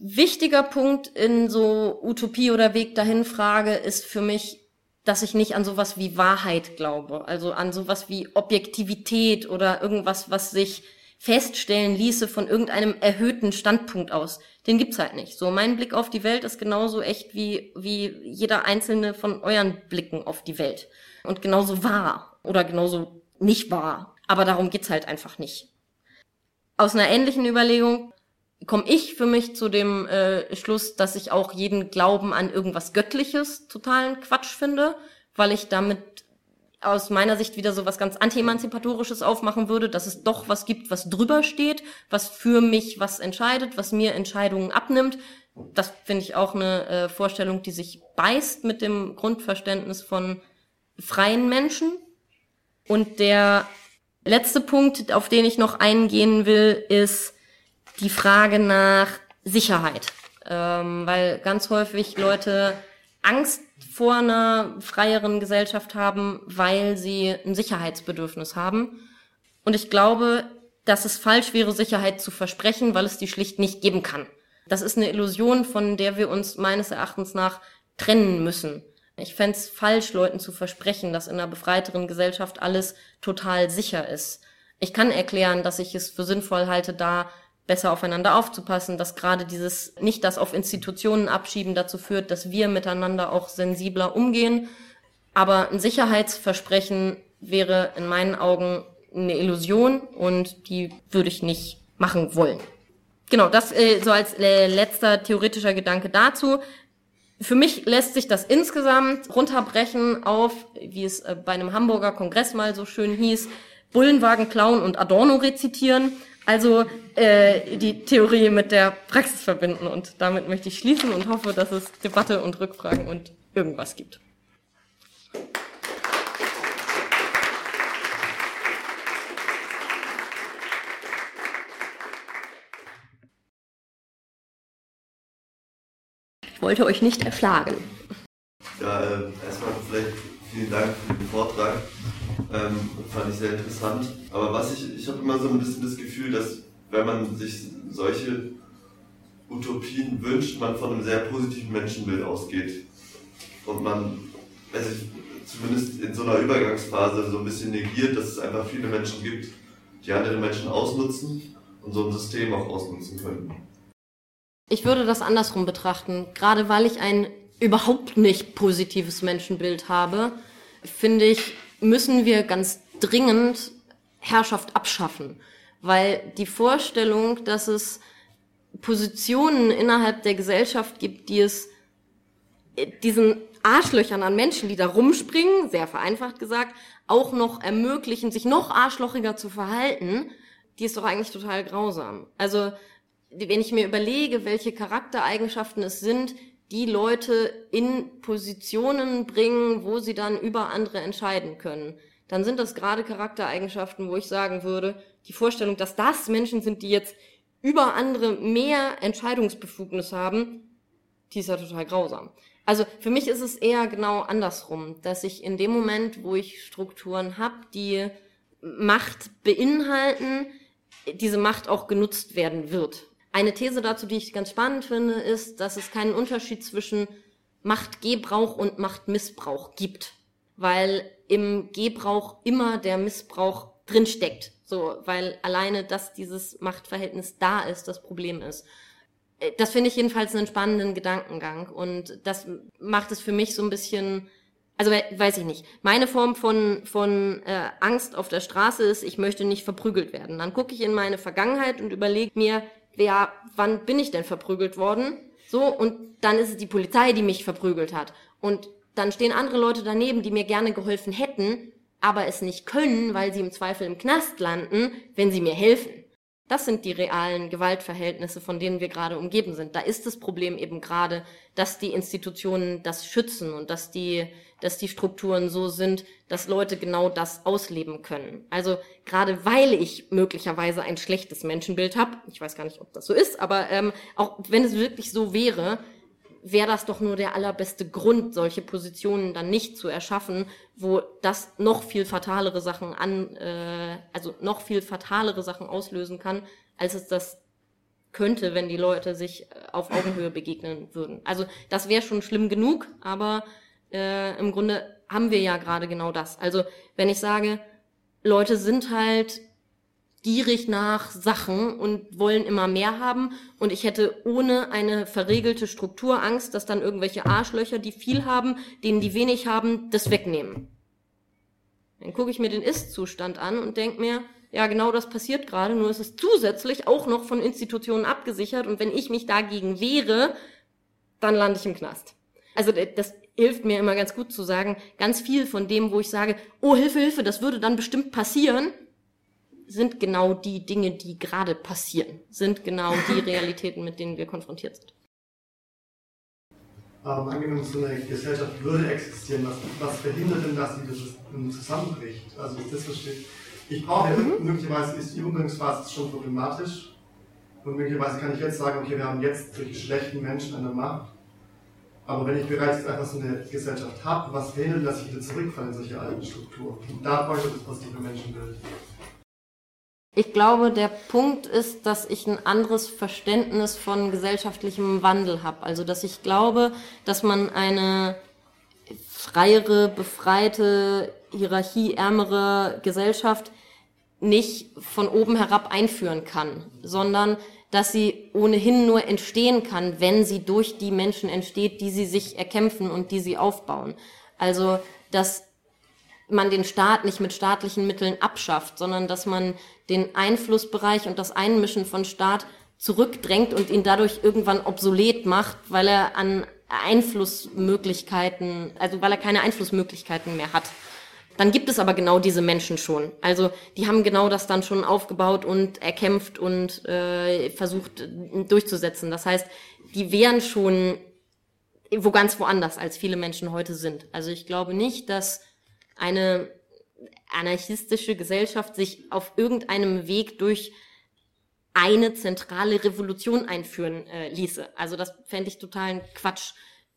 wichtiger Punkt in so Utopie oder Weg dahin Frage ist für mich, dass ich nicht an sowas wie Wahrheit glaube, also an sowas wie Objektivität oder irgendwas, was sich feststellen ließe von irgendeinem erhöhten Standpunkt aus. Den gibt's halt nicht. So, mein Blick auf die Welt ist genauso echt wie, wie jeder einzelne von euren Blicken auf die Welt. Und genauso wahr oder genauso nicht wahr. Aber darum geht's halt einfach nicht. Aus einer ähnlichen Überlegung komme ich für mich zu dem äh, Schluss, dass ich auch jeden Glauben an irgendwas Göttliches totalen Quatsch finde, weil ich damit aus meiner Sicht wieder so was ganz anti-emanzipatorisches aufmachen würde, dass es doch was gibt, was drüber steht, was für mich was entscheidet, was mir Entscheidungen abnimmt. Das finde ich auch eine äh, Vorstellung, die sich beißt mit dem Grundverständnis von freien Menschen. Und der letzte Punkt, auf den ich noch eingehen will, ist die Frage nach Sicherheit. Ähm, weil ganz häufig Leute Angst vor einer freieren Gesellschaft haben, weil sie ein Sicherheitsbedürfnis haben. Und ich glaube, dass es falsch wäre, Sicherheit zu versprechen, weil es die schlicht nicht geben kann. Das ist eine Illusion, von der wir uns meines Erachtens nach trennen müssen. Ich fände es falsch, Leuten zu versprechen, dass in einer befreiteren Gesellschaft alles total sicher ist. Ich kann erklären, dass ich es für sinnvoll halte, da besser aufeinander aufzupassen, dass gerade dieses nicht das auf Institutionen abschieben dazu führt, dass wir miteinander auch sensibler umgehen. Aber ein Sicherheitsversprechen wäre in meinen Augen eine Illusion und die würde ich nicht machen wollen. Genau, das äh, so als äh, letzter theoretischer Gedanke dazu. Für mich lässt sich das insgesamt runterbrechen auf, wie es äh, bei einem Hamburger Kongress mal so schön hieß, Bullenwagen klauen und Adorno rezitieren. Also äh, die Theorie mit der Praxis verbinden. Und damit möchte ich schließen und hoffe, dass es Debatte und Rückfragen und irgendwas gibt. Ich wollte euch nicht erschlagen. Ja, äh, erstmal vielleicht vielen Dank für den Vortrag. Ähm, fand ich sehr interessant. Aber was ich, ich habe immer so ein bisschen das Gefühl, dass wenn man sich solche Utopien wünscht, man von einem sehr positiven Menschenbild ausgeht. Und man, also zumindest in so einer Übergangsphase so ein bisschen negiert, dass es einfach viele Menschen gibt, die andere Menschen ausnutzen und so ein System auch ausnutzen können. Ich würde das andersrum betrachten. Gerade weil ich ein überhaupt nicht positives Menschenbild habe, finde ich, müssen wir ganz dringend Herrschaft abschaffen. Weil die Vorstellung, dass es Positionen innerhalb der Gesellschaft gibt, die es diesen Arschlöchern an Menschen, die da rumspringen, sehr vereinfacht gesagt, auch noch ermöglichen, sich noch arschlochiger zu verhalten, die ist doch eigentlich total grausam. Also, wenn ich mir überlege, welche Charaktereigenschaften es sind, die Leute in Positionen bringen, wo sie dann über andere entscheiden können, dann sind das gerade Charaktereigenschaften, wo ich sagen würde, die Vorstellung, dass das Menschen sind, die jetzt über andere mehr Entscheidungsbefugnis haben, die ist ja total grausam. Also für mich ist es eher genau andersrum, dass ich in dem Moment, wo ich Strukturen habe, die Macht beinhalten, diese Macht auch genutzt werden wird. Eine These dazu, die ich ganz spannend finde, ist, dass es keinen Unterschied zwischen Machtgebrauch und Machtmissbrauch gibt, weil im Gebrauch immer der Missbrauch drinsteckt. So, weil alleine, dass dieses Machtverhältnis da ist, das Problem ist. Äh, das finde ich jedenfalls einen spannenden Gedankengang und das macht es für mich so ein bisschen, also weiß ich nicht. Meine Form von von äh, Angst auf der Straße ist, ich möchte nicht verprügelt werden. Dann gucke ich in meine Vergangenheit und überlege mir, wer, wann bin ich denn verprügelt worden? So und dann ist es die Polizei, die mich verprügelt hat und dann stehen andere Leute daneben, die mir gerne geholfen hätten, aber es nicht können, weil sie im Zweifel im Knast landen, wenn sie mir helfen. Das sind die realen Gewaltverhältnisse, von denen wir gerade umgeben sind. Da ist das Problem eben gerade, dass die Institutionen das schützen und dass die, dass die Strukturen so sind, dass Leute genau das ausleben können. Also gerade weil ich möglicherweise ein schlechtes Menschenbild habe, ich weiß gar nicht, ob das so ist, aber ähm, auch wenn es wirklich so wäre, wäre das doch nur der allerbeste Grund, solche Positionen dann nicht zu erschaffen, wo das noch viel fatalere Sachen an, äh, also noch viel fatalere Sachen auslösen kann, als es das könnte, wenn die Leute sich äh, auf Augenhöhe begegnen würden. Also das wäre schon schlimm genug, aber äh, im Grunde haben wir ja gerade genau das. Also wenn ich sage, Leute sind halt gierig nach Sachen und wollen immer mehr haben. Und ich hätte ohne eine verregelte Struktur Angst, dass dann irgendwelche Arschlöcher, die viel haben, denen die wenig haben, das wegnehmen. Dann gucke ich mir den Ist-Zustand an und denke mir, ja, genau das passiert gerade, nur ist es zusätzlich auch noch von Institutionen abgesichert und wenn ich mich dagegen wehre, dann lande ich im Knast. Also das hilft mir immer ganz gut zu sagen, ganz viel von dem, wo ich sage, oh Hilfe, Hilfe, das würde dann bestimmt passieren, sind genau die Dinge, die gerade passieren, sind genau die Realitäten, mit denen wir konfrontiert sind. Ähm, angenommen, so eine Gesellschaft würde existieren, was, was verhindert denn, dass sie das zusammenbricht? Also, das verstehe ich. brauche, mhm. möglicherweise ist die Umgangsphase schon problematisch. Und möglicherweise kann ich jetzt sagen, okay, wir haben jetzt solche schlechten Menschen an der Macht. Aber wenn ich bereits einfach so eine Gesellschaft habe, was verhindert, dass ich wieder zurückfalle in solche alten Strukturen? Und da bräuchte das positive Menschenbild. Ich glaube, der Punkt ist, dass ich ein anderes Verständnis von gesellschaftlichem Wandel habe. Also, dass ich glaube, dass man eine freiere, befreite, hierarchieärmere Gesellschaft nicht von oben herab einführen kann, sondern dass sie ohnehin nur entstehen kann, wenn sie durch die Menschen entsteht, die sie sich erkämpfen und die sie aufbauen. Also, dass man den Staat nicht mit staatlichen Mitteln abschafft, sondern dass man den Einflussbereich und das Einmischen von Staat zurückdrängt und ihn dadurch irgendwann obsolet macht, weil er an Einflussmöglichkeiten, also weil er keine Einflussmöglichkeiten mehr hat. Dann gibt es aber genau diese Menschen schon. Also die haben genau das dann schon aufgebaut und erkämpft und äh, versucht äh, durchzusetzen. Das heißt, die wären schon wo ganz woanders, als viele Menschen heute sind. Also ich glaube nicht, dass eine anarchistische Gesellschaft sich auf irgendeinem Weg durch eine zentrale Revolution einführen äh, ließe. Also das fände ich totalen Quatsch.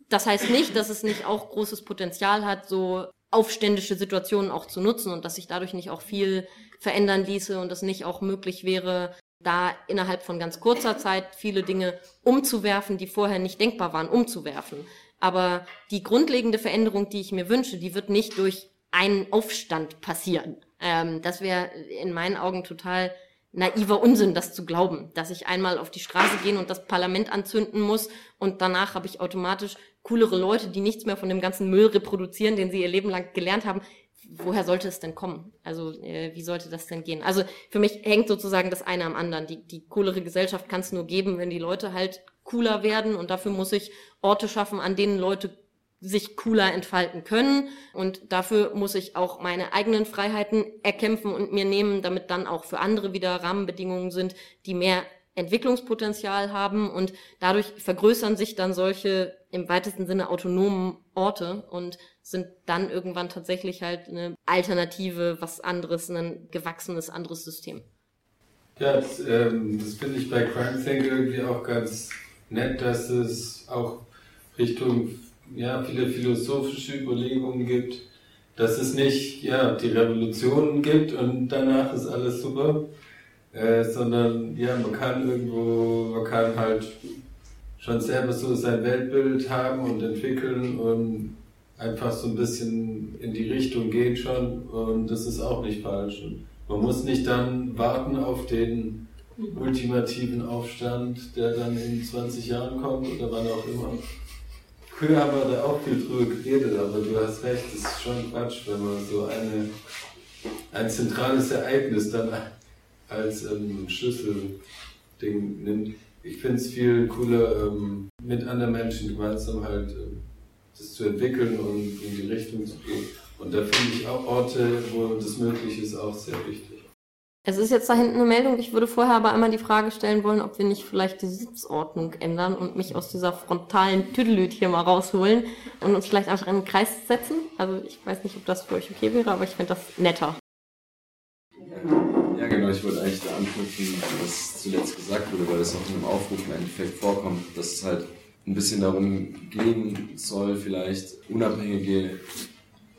Das heißt nicht, dass es nicht auch großes Potenzial hat, so aufständische Situationen auch zu nutzen und dass sich dadurch nicht auch viel verändern ließe und es nicht auch möglich wäre, da innerhalb von ganz kurzer Zeit viele Dinge umzuwerfen, die vorher nicht denkbar waren, umzuwerfen. Aber die grundlegende Veränderung, die ich mir wünsche, die wird nicht durch einen Aufstand passieren. Ähm, das wäre in meinen Augen total naiver Unsinn, das zu glauben, dass ich einmal auf die Straße gehen und das Parlament anzünden muss und danach habe ich automatisch coolere Leute, die nichts mehr von dem ganzen Müll reproduzieren, den sie ihr Leben lang gelernt haben. Woher sollte es denn kommen? Also äh, wie sollte das denn gehen? Also für mich hängt sozusagen das eine am anderen. Die, die coolere Gesellschaft kann es nur geben, wenn die Leute halt cooler werden und dafür muss ich Orte schaffen, an denen Leute sich cooler entfalten können. Und dafür muss ich auch meine eigenen Freiheiten erkämpfen und mir nehmen, damit dann auch für andere wieder Rahmenbedingungen sind, die mehr Entwicklungspotenzial haben. Und dadurch vergrößern sich dann solche im weitesten Sinne autonomen Orte und sind dann irgendwann tatsächlich halt eine Alternative, was anderes, ein gewachsenes anderes System. Ja, das, ähm, das finde ich bei Crime Think irgendwie auch ganz nett, dass es auch Richtung ja, viele philosophische Überlegungen gibt, dass es nicht ja, die Revolution gibt und danach ist alles super, äh, sondern ja, man kann irgendwo, man kann halt schon selber so sein Weltbild haben und entwickeln und einfach so ein bisschen in die Richtung gehen schon und das ist auch nicht falsch. Und man muss nicht dann warten auf den ultimativen Aufstand, der dann in 20 Jahren kommt oder wann auch immer. Früher haben wir da auch viel drüber geredet, aber du hast recht, es ist schon Quatsch, wenn man so eine, ein zentrales Ereignis dann als ähm, Schlüsselding nimmt. Ich finde es viel cooler, ähm, mit anderen Menschen gemeinsam halt ähm, das zu entwickeln und in die Richtung zu gehen. Und da finde ich auch Orte, wo das möglich ist, auch sehr wichtig. Es ist jetzt da hinten eine Meldung. Ich würde vorher aber einmal die Frage stellen wollen, ob wir nicht vielleicht die Sitzordnung ändern und mich aus dieser frontalen Tüdelüt hier mal rausholen und uns vielleicht einfach in einen Kreis setzen. Also ich weiß nicht, ob das für euch okay wäre, aber ich finde das netter. Ich wollte eigentlich da anknüpfen, was zuletzt gesagt wurde, weil es auch in einem Aufruf im Endeffekt vorkommt, dass es halt ein bisschen darum gehen soll, vielleicht unabhängige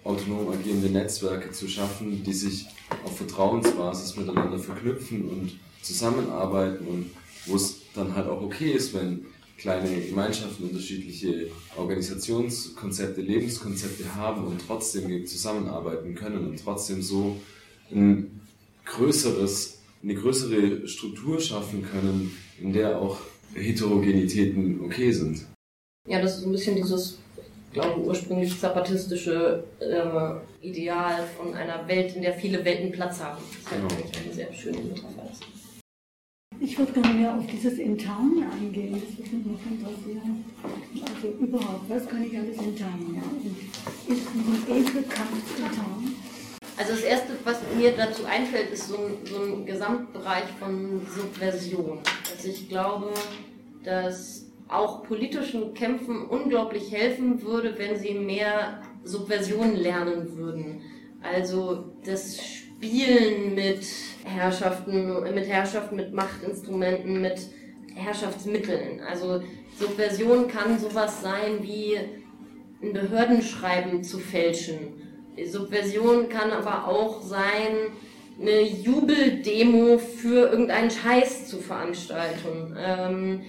autonom agierende Netzwerke zu schaffen, die sich auf Vertrauensbasis miteinander verknüpfen und zusammenarbeiten und wo es dann halt auch okay ist, wenn kleine Gemeinschaften unterschiedliche Organisationskonzepte, Lebenskonzepte haben und trotzdem zusammenarbeiten können und trotzdem so ein größeres, eine größere Struktur schaffen können, in der auch Heterogenitäten okay sind. Ja, das ist ein bisschen dieses glaube, ursprünglich zapatistische äh, Ideal von einer Welt, in der viele Welten Platz haben. Das ist genau. eine sehr schöne Metapher. Ich würde gerne mehr auf dieses Intern eingehen, das würde mich noch interessieren. Also überhaupt, was kann ich alles intern machen? Ist ein Ekelkampf intern? Also das Erste, was mir dazu einfällt, ist so ein, so ein Gesamtbereich von Subversion. Also ich glaube, dass auch politischen Kämpfen unglaublich helfen würde, wenn sie mehr Subversion lernen würden. Also das Spielen mit Herrschaften, mit Herrschaften, mit Machtinstrumenten, mit Herrschaftsmitteln. Also Subversion kann sowas sein wie ein Behördenschreiben zu fälschen. Subversion kann aber auch sein, eine Jubeldemo für irgendeinen Scheiß zu veranstalten. Ähm,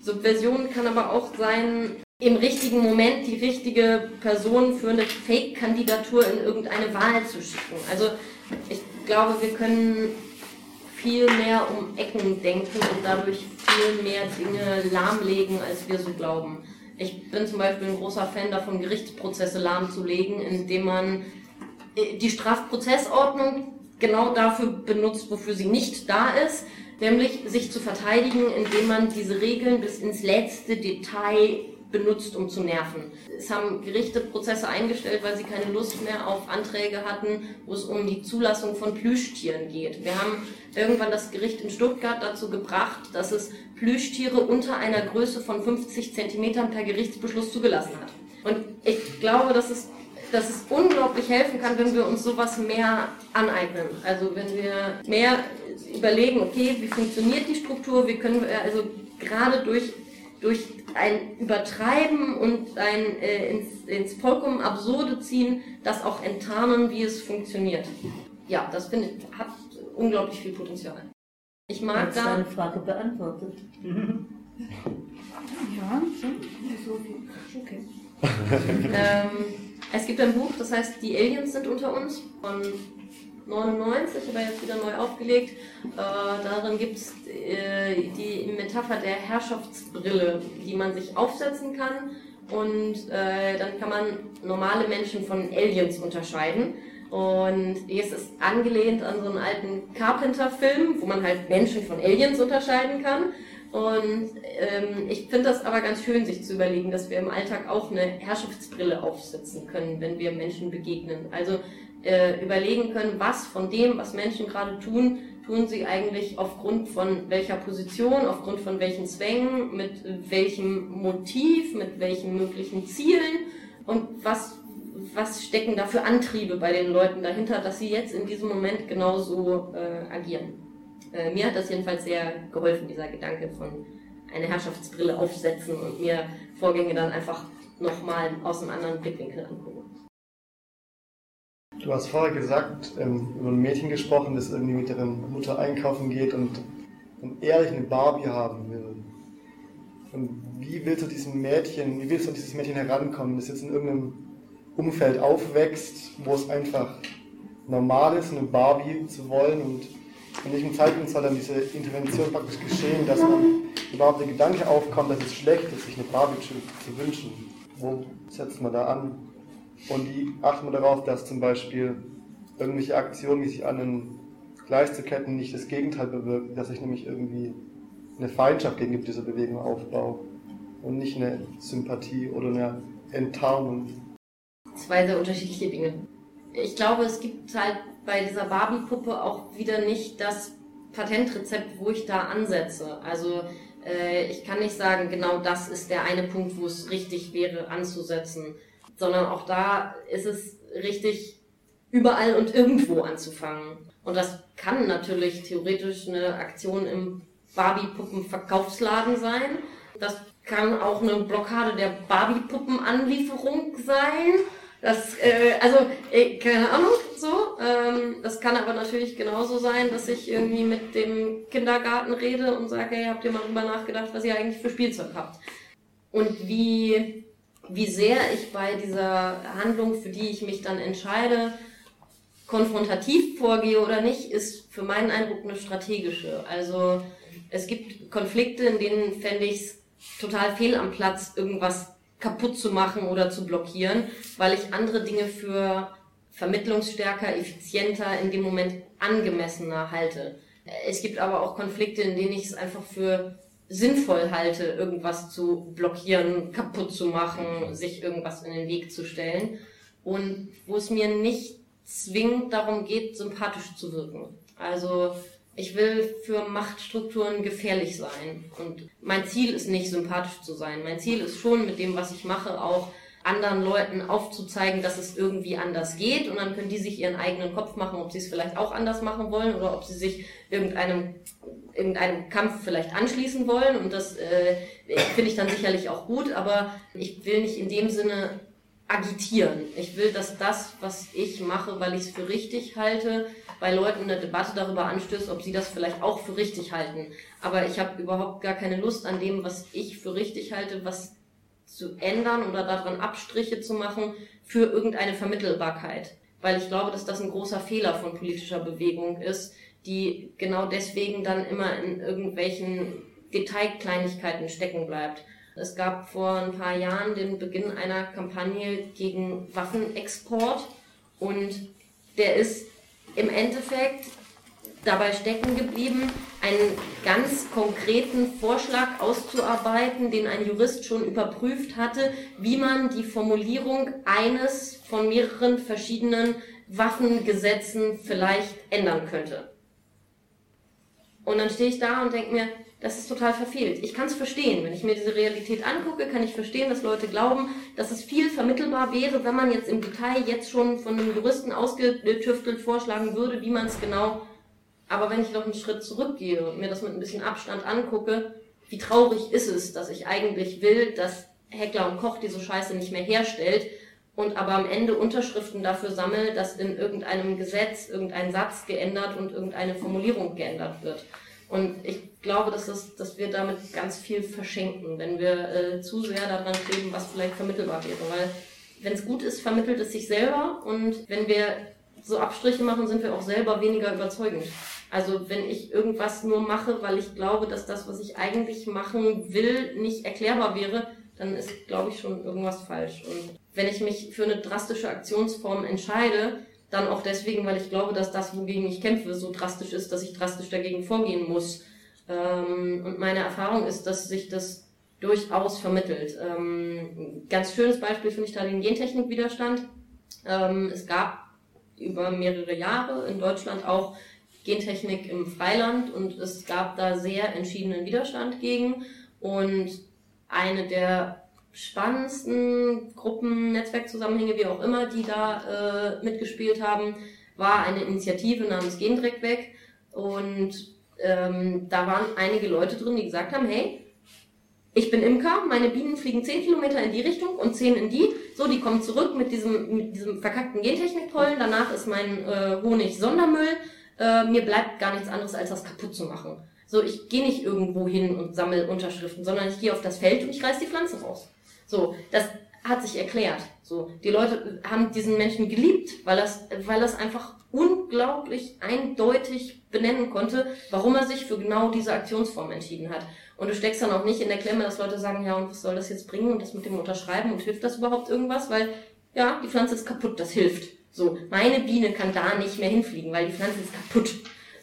Subversion kann aber auch sein, im richtigen Moment die richtige Person für eine Fake-Kandidatur in irgendeine Wahl zu schicken. Also ich glaube, wir können viel mehr um Ecken denken und dadurch viel mehr Dinge lahmlegen, als wir so glauben. Ich bin zum Beispiel ein großer Fan davon, Gerichtsprozesse lahmzulegen, indem man äh, die Strafprozessordnung genau dafür benutzt, wofür sie nicht da ist, nämlich sich zu verteidigen, indem man diese Regeln bis ins letzte Detail benutzt, um zu nerven. Es haben Gerichte Prozesse eingestellt, weil sie keine Lust mehr auf Anträge hatten, wo es um die Zulassung von Plüschtieren geht. Wir haben irgendwann das Gericht in Stuttgart dazu gebracht, dass es Plüschtiere unter einer Größe von 50 Zentimetern per Gerichtsbeschluss zugelassen hat. Und ich glaube, dass es dass es unglaublich helfen kann, wenn wir uns sowas mehr aneignen. Also wenn wir mehr überlegen, okay, wie funktioniert die Struktur, wie können wir also gerade durch, durch ein Übertreiben und ein äh, ins, ins vollkommen Absurde ziehen, das auch enttarnen, wie es funktioniert. Ja, das finde ich, hat unglaublich viel Potenzial. Ich mag Hast da. deine Frage beantwortet. ja, so okay. ähm, es gibt ein Buch, das heißt Die Aliens sind unter uns von 99, aber jetzt wieder neu aufgelegt. Äh, darin gibt es äh, die Metapher der Herrschaftsbrille, die man sich aufsetzen kann. Und äh, dann kann man normale Menschen von Aliens unterscheiden. Und hier ist es angelehnt an so einen alten Carpenter-Film, wo man halt Menschen von Aliens unterscheiden kann. Und ähm, ich finde das aber ganz schön, sich zu überlegen, dass wir im Alltag auch eine Herrschaftsbrille aufsetzen können, wenn wir Menschen begegnen. Also äh, überlegen können, was von dem, was Menschen gerade tun, tun sie eigentlich aufgrund von welcher Position, aufgrund von welchen Zwängen, mit welchem Motiv, mit welchen möglichen Zielen und was, was stecken da für Antriebe bei den Leuten dahinter, dass sie jetzt in diesem Moment genauso äh, agieren. Äh, mir hat das jedenfalls sehr geholfen, dieser Gedanke von eine Herrschaftsbrille aufsetzen und mir Vorgänge dann einfach nochmal aus einem anderen Blickwinkel angucken. Du hast vorher gesagt, ähm, über ein Mädchen gesprochen, das irgendwie mit ihrer Mutter einkaufen geht und, und ehrlich eine Barbie haben will. Und wie willst du diesem Mädchen, wie willst du an dieses Mädchen herankommen, das jetzt in irgendeinem Umfeld aufwächst, wo es einfach normal ist, eine Barbie zu wollen und in welchem Zeitpunkt soll dann diese Intervention praktisch geschehen, dass man überhaupt der Gedanke aufkommt, dass es schlecht ist, sich eine Barbie zu wünschen? Wo setzt man da an? Und wie achtet man darauf, dass zum Beispiel irgendwelche Aktionen, die sich an den Gleichzuketten nicht das Gegenteil bewirken, dass ich nämlich irgendwie eine Feindschaft gegenüber dieser Bewegung aufbaue und nicht eine Sympathie oder eine Enttarnung. Zwei sehr unterschiedliche Dinge. Ich glaube, es gibt halt bei dieser Barbie-Puppe auch wieder nicht das Patentrezept, wo ich da ansetze. Also äh, ich kann nicht sagen, genau das ist der eine Punkt, wo es richtig wäre anzusetzen, sondern auch da ist es richtig, überall und irgendwo anzufangen. Und das kann natürlich theoretisch eine Aktion im Barbie-Puppen-Verkaufsladen sein. Das kann auch eine Blockade der Barbie-Puppen-Anlieferung sein. Das, äh, also, äh, keine Ahnung, so. Ähm, das kann aber natürlich genauso sein, dass ich irgendwie mit dem Kindergarten rede und sage, hey, habt ihr mal drüber nachgedacht, was ihr eigentlich für Spielzeug habt? Und wie, wie sehr ich bei dieser Handlung, für die ich mich dann entscheide, konfrontativ vorgehe oder nicht, ist für meinen Eindruck eine strategische. Also es gibt Konflikte, in denen fände ich es total fehl am Platz, irgendwas kaputt zu machen oder zu blockieren, weil ich andere Dinge für vermittlungsstärker, effizienter, in dem Moment angemessener halte. Es gibt aber auch Konflikte, in denen ich es einfach für sinnvoll halte, irgendwas zu blockieren, kaputt zu machen, sich irgendwas in den Weg zu stellen und wo es mir nicht zwingend darum geht, sympathisch zu wirken. Also ich will für Machtstrukturen gefährlich sein. Und mein Ziel ist nicht sympathisch zu sein. Mein Ziel ist schon mit dem, was ich mache, auch anderen Leuten aufzuzeigen, dass es irgendwie anders geht. Und dann können die sich ihren eigenen Kopf machen, ob sie es vielleicht auch anders machen wollen oder ob sie sich irgendeinem, irgendeinem Kampf vielleicht anschließen wollen. Und das äh, finde ich dann sicherlich auch gut. Aber ich will nicht in dem Sinne agitieren. Ich will, dass das, was ich mache, weil ich es für richtig halte, bei Leuten eine Debatte darüber anstößt, ob sie das vielleicht auch für richtig halten. Aber ich habe überhaupt gar keine Lust an dem, was ich für richtig halte, was zu ändern oder daran Abstriche zu machen für irgendeine Vermittelbarkeit. Weil ich glaube, dass das ein großer Fehler von politischer Bewegung ist, die genau deswegen dann immer in irgendwelchen Detailkleinigkeiten stecken bleibt. Es gab vor ein paar Jahren den Beginn einer Kampagne gegen Waffenexport und der ist im Endeffekt dabei stecken geblieben, einen ganz konkreten Vorschlag auszuarbeiten, den ein Jurist schon überprüft hatte, wie man die Formulierung eines von mehreren verschiedenen Waffengesetzen vielleicht ändern könnte. Und dann stehe ich da und denke mir, das ist total verfehlt. Ich kann es verstehen. Wenn ich mir diese Realität angucke, kann ich verstehen, dass Leute glauben, dass es viel vermittelbar wäre, wenn man jetzt im Detail jetzt schon von einem Juristen ausgetüftelt vorschlagen würde, wie man es genau. Aber wenn ich noch einen Schritt zurückgehe und mir das mit ein bisschen Abstand angucke, wie traurig ist es, dass ich eigentlich will, dass Heckler und Koch diese Scheiße nicht mehr herstellt und aber am Ende Unterschriften dafür sammelt, dass in irgendeinem Gesetz irgendein Satz geändert und irgendeine Formulierung geändert wird. Und ich glaube, dass, das, dass wir damit ganz viel verschenken, wenn wir äh, zu sehr daran kleben, was vielleicht vermittelbar wäre. Weil wenn es gut ist, vermittelt es sich selber. Und wenn wir so Abstriche machen, sind wir auch selber weniger überzeugend. Also wenn ich irgendwas nur mache, weil ich glaube, dass das, was ich eigentlich machen will, nicht erklärbar wäre, dann ist, glaube ich, schon irgendwas falsch. Und wenn ich mich für eine drastische Aktionsform entscheide, dann auch deswegen, weil ich glaube, dass das, wogegen ich kämpfe, so drastisch ist, dass ich drastisch dagegen vorgehen muss. Ähm, und meine Erfahrung ist, dass sich das durchaus vermittelt. Ähm, ganz schönes Beispiel finde ich da den Gentechnikwiderstand. Ähm, es gab über mehrere Jahre in Deutschland auch Gentechnik im Freiland und es gab da sehr entschiedenen Widerstand gegen. Und eine der spannendsten Gruppen, Netzwerkzusammenhänge, wie auch immer, die da äh, mitgespielt haben, war eine Initiative namens Gendreck weg. Und ähm, da waren einige Leute drin, die gesagt haben, hey, ich bin Imker, meine Bienen fliegen 10 Kilometer in die Richtung und 10 in die. So, die kommen zurück mit diesem, mit diesem verkackten Gentechnikpollen. Danach ist mein äh, Honig Sondermüll. Äh, mir bleibt gar nichts anderes, als das kaputt zu machen. So, ich gehe nicht irgendwo hin und sammle Unterschriften, sondern ich gehe auf das Feld und ich reiß die Pflanze raus. So, das hat sich erklärt. So, die Leute haben diesen Menschen geliebt, weil das, weil das einfach unglaublich eindeutig benennen konnte, warum er sich für genau diese Aktionsform entschieden hat. Und du steckst dann auch nicht in der Klemme, dass Leute sagen, ja, und was soll das jetzt bringen und das mit dem Unterschreiben und hilft das überhaupt irgendwas? Weil, ja, die Pflanze ist kaputt, das hilft. So, meine Biene kann da nicht mehr hinfliegen, weil die Pflanze ist kaputt.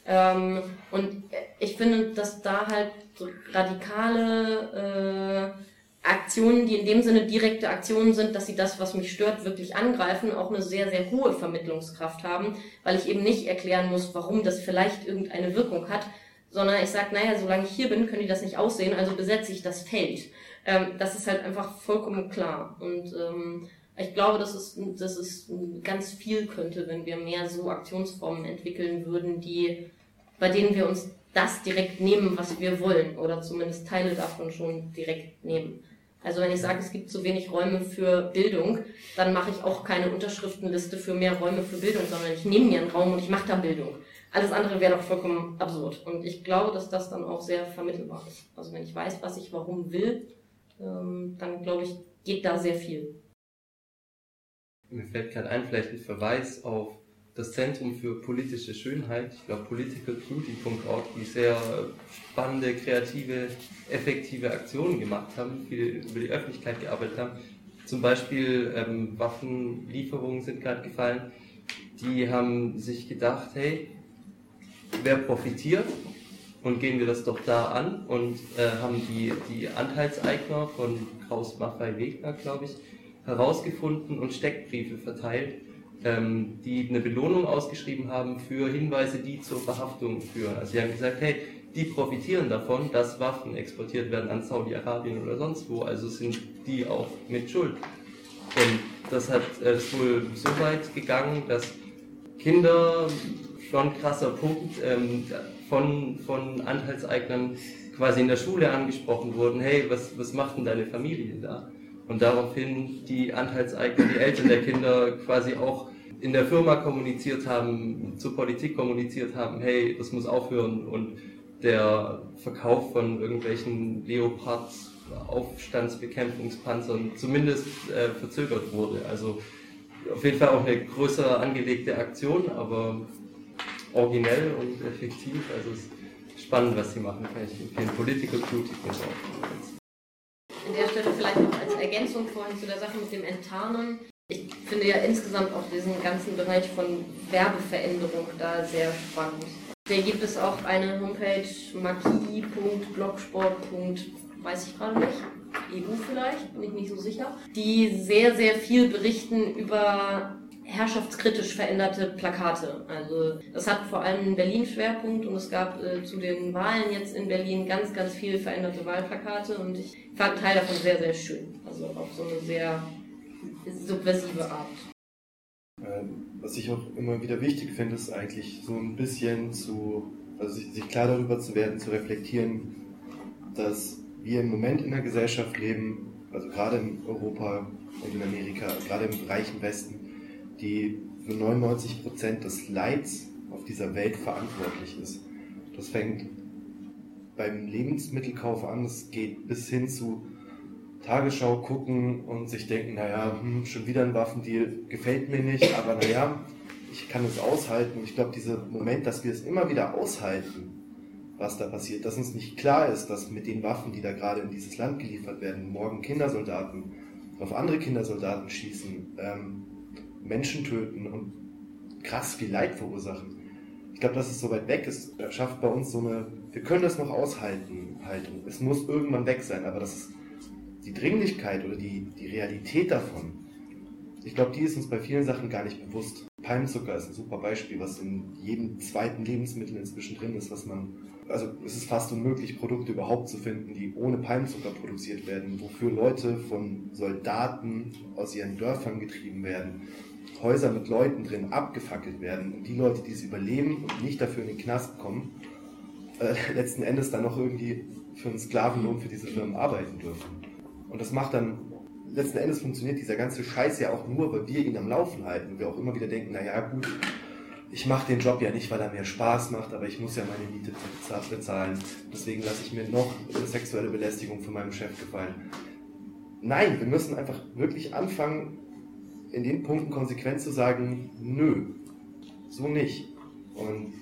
Ähm, und ich finde, dass da halt so radikale äh, Aktionen, die in dem Sinne direkte Aktionen sind, dass sie das, was mich stört, wirklich angreifen, auch eine sehr, sehr hohe Vermittlungskraft haben, weil ich eben nicht erklären muss, warum das vielleicht irgendeine Wirkung hat, sondern ich sage, naja, solange ich hier bin, können die das nicht aussehen, also besetze ich das Feld. Ähm, das ist halt einfach vollkommen klar. Und ähm, ich glaube, dass es, dass es ganz viel könnte, wenn wir mehr so Aktionsformen entwickeln würden, die, bei denen wir uns das direkt nehmen, was wir wollen, oder zumindest Teile davon schon direkt nehmen. Also wenn ich sage, es gibt zu wenig Räume für Bildung, dann mache ich auch keine Unterschriftenliste für mehr Räume für Bildung, sondern ich nehme mir einen Raum und ich mache da Bildung. Alles andere wäre doch vollkommen absurd. Und ich glaube, dass das dann auch sehr vermittelbar ist. Also wenn ich weiß, was ich warum will, ähm, dann glaube ich, geht da sehr viel. Mir fällt gerade ein, vielleicht ein Verweis auf das Zentrum für politische Schönheit, ich glaube politicalbeauty.org, die sehr spannende, kreative, effektive Aktionen gemacht haben, viel über die Öffentlichkeit gearbeitet haben. Zum Beispiel ähm, Waffenlieferungen sind gerade gefallen. Die haben sich gedacht, hey, wer profitiert und gehen wir das doch da an und äh, haben die, die Anteilseigner von Kraus Maffei Wegner, glaube ich, herausgefunden und Steckbriefe verteilt, ähm, die eine Belohnung ausgeschrieben haben für Hinweise, die zur Verhaftung führen. Also sie haben gesagt, hey, die profitieren davon, dass Waffen exportiert werden an Saudi-Arabien oder sonst wo, also sind die auch mit Schuld. Und das hat äh, ist wohl so weit gegangen, dass Kinder schon krasser Punkt ähm, von, von Anteilseignern quasi in der Schule angesprochen wurden, hey, was, was macht denn deine Familie da? Und daraufhin die Anteilseigner, die Eltern der Kinder quasi auch in der Firma kommuniziert haben, zur Politik kommuniziert haben, hey, das muss aufhören und der Verkauf von irgendwelchen Leopards Aufstandsbekämpfungspanzern zumindest äh, verzögert wurde. Also auf jeden Fall auch eine größer angelegte Aktion, aber originell und effektiv. Also es ist spannend, was sie machen. Kann ich empfehlen. Political auch. An der Stelle vielleicht noch als Ergänzung vorhin zu der Sache mit dem Enttarnen. Ich finde ja insgesamt auch diesen ganzen Bereich von Werbeveränderung da sehr spannend. Da gibt es auch eine Homepage marquis.blogsport. weiß ich gerade nicht, EU vielleicht, bin ich nicht so sicher, die sehr, sehr viel berichten über herrschaftskritisch veränderte Plakate. Also das hat vor allem in Berlin Schwerpunkt und es gab äh, zu den Wahlen jetzt in Berlin ganz, ganz viele veränderte Wahlplakate und ich fand Teil davon sehr, sehr schön. Also auf so eine sehr subversive Art. Ähm, was ich auch immer wieder wichtig finde, ist eigentlich so ein bisschen zu, also sich klar darüber zu werden, zu reflektieren, dass wir im Moment in einer Gesellschaft leben, also gerade in Europa und in Amerika, gerade im reichen Westen, die für 99 Prozent des Leids auf dieser Welt verantwortlich ist. Das fängt beim Lebensmittelkauf an, es geht bis hin zu Tagesschau gucken und sich denken, naja, hm, schon wieder ein Waffendeal, gefällt mir nicht, aber naja, ich kann es aushalten. Ich glaube, dieser Moment, dass wir es immer wieder aushalten, was da passiert, dass uns nicht klar ist, dass mit den Waffen, die da gerade in dieses Land geliefert werden, morgen Kindersoldaten auf andere Kindersoldaten schießen, ähm, Menschen töten und krass viel Leid verursachen. Ich glaube, dass es so weit weg ist, schafft bei uns so eine, wir können das noch aushalten, Haltung. Es muss irgendwann weg sein, aber das ist die Dringlichkeit oder die, die Realität davon, ich glaube, die ist uns bei vielen Sachen gar nicht bewusst. Palmzucker ist ein super Beispiel, was in jedem zweiten Lebensmittel inzwischen drin ist, was man, also es ist fast unmöglich, Produkte überhaupt zu finden, die ohne Palmzucker produziert werden, wofür Leute von Soldaten aus ihren Dörfern getrieben werden, Häuser mit Leuten drin abgefackelt werden und die Leute, die es überleben und nicht dafür in den Knast kommen, äh, letzten Endes dann noch irgendwie für einen Sklavenlohn für diese Firmen arbeiten dürfen. Und das macht dann letzten Endes funktioniert dieser ganze Scheiß ja auch nur, weil wir ihn am Laufen halten. Und wir auch immer wieder denken, naja gut, ich mache den Job ja nicht, weil er mir Spaß macht, aber ich muss ja meine Miete bezahlen. Deswegen lasse ich mir noch eine sexuelle Belästigung von meinem Chef gefallen. Nein, wir müssen einfach wirklich anfangen, in den Punkten konsequent zu sagen, nö, so nicht. Und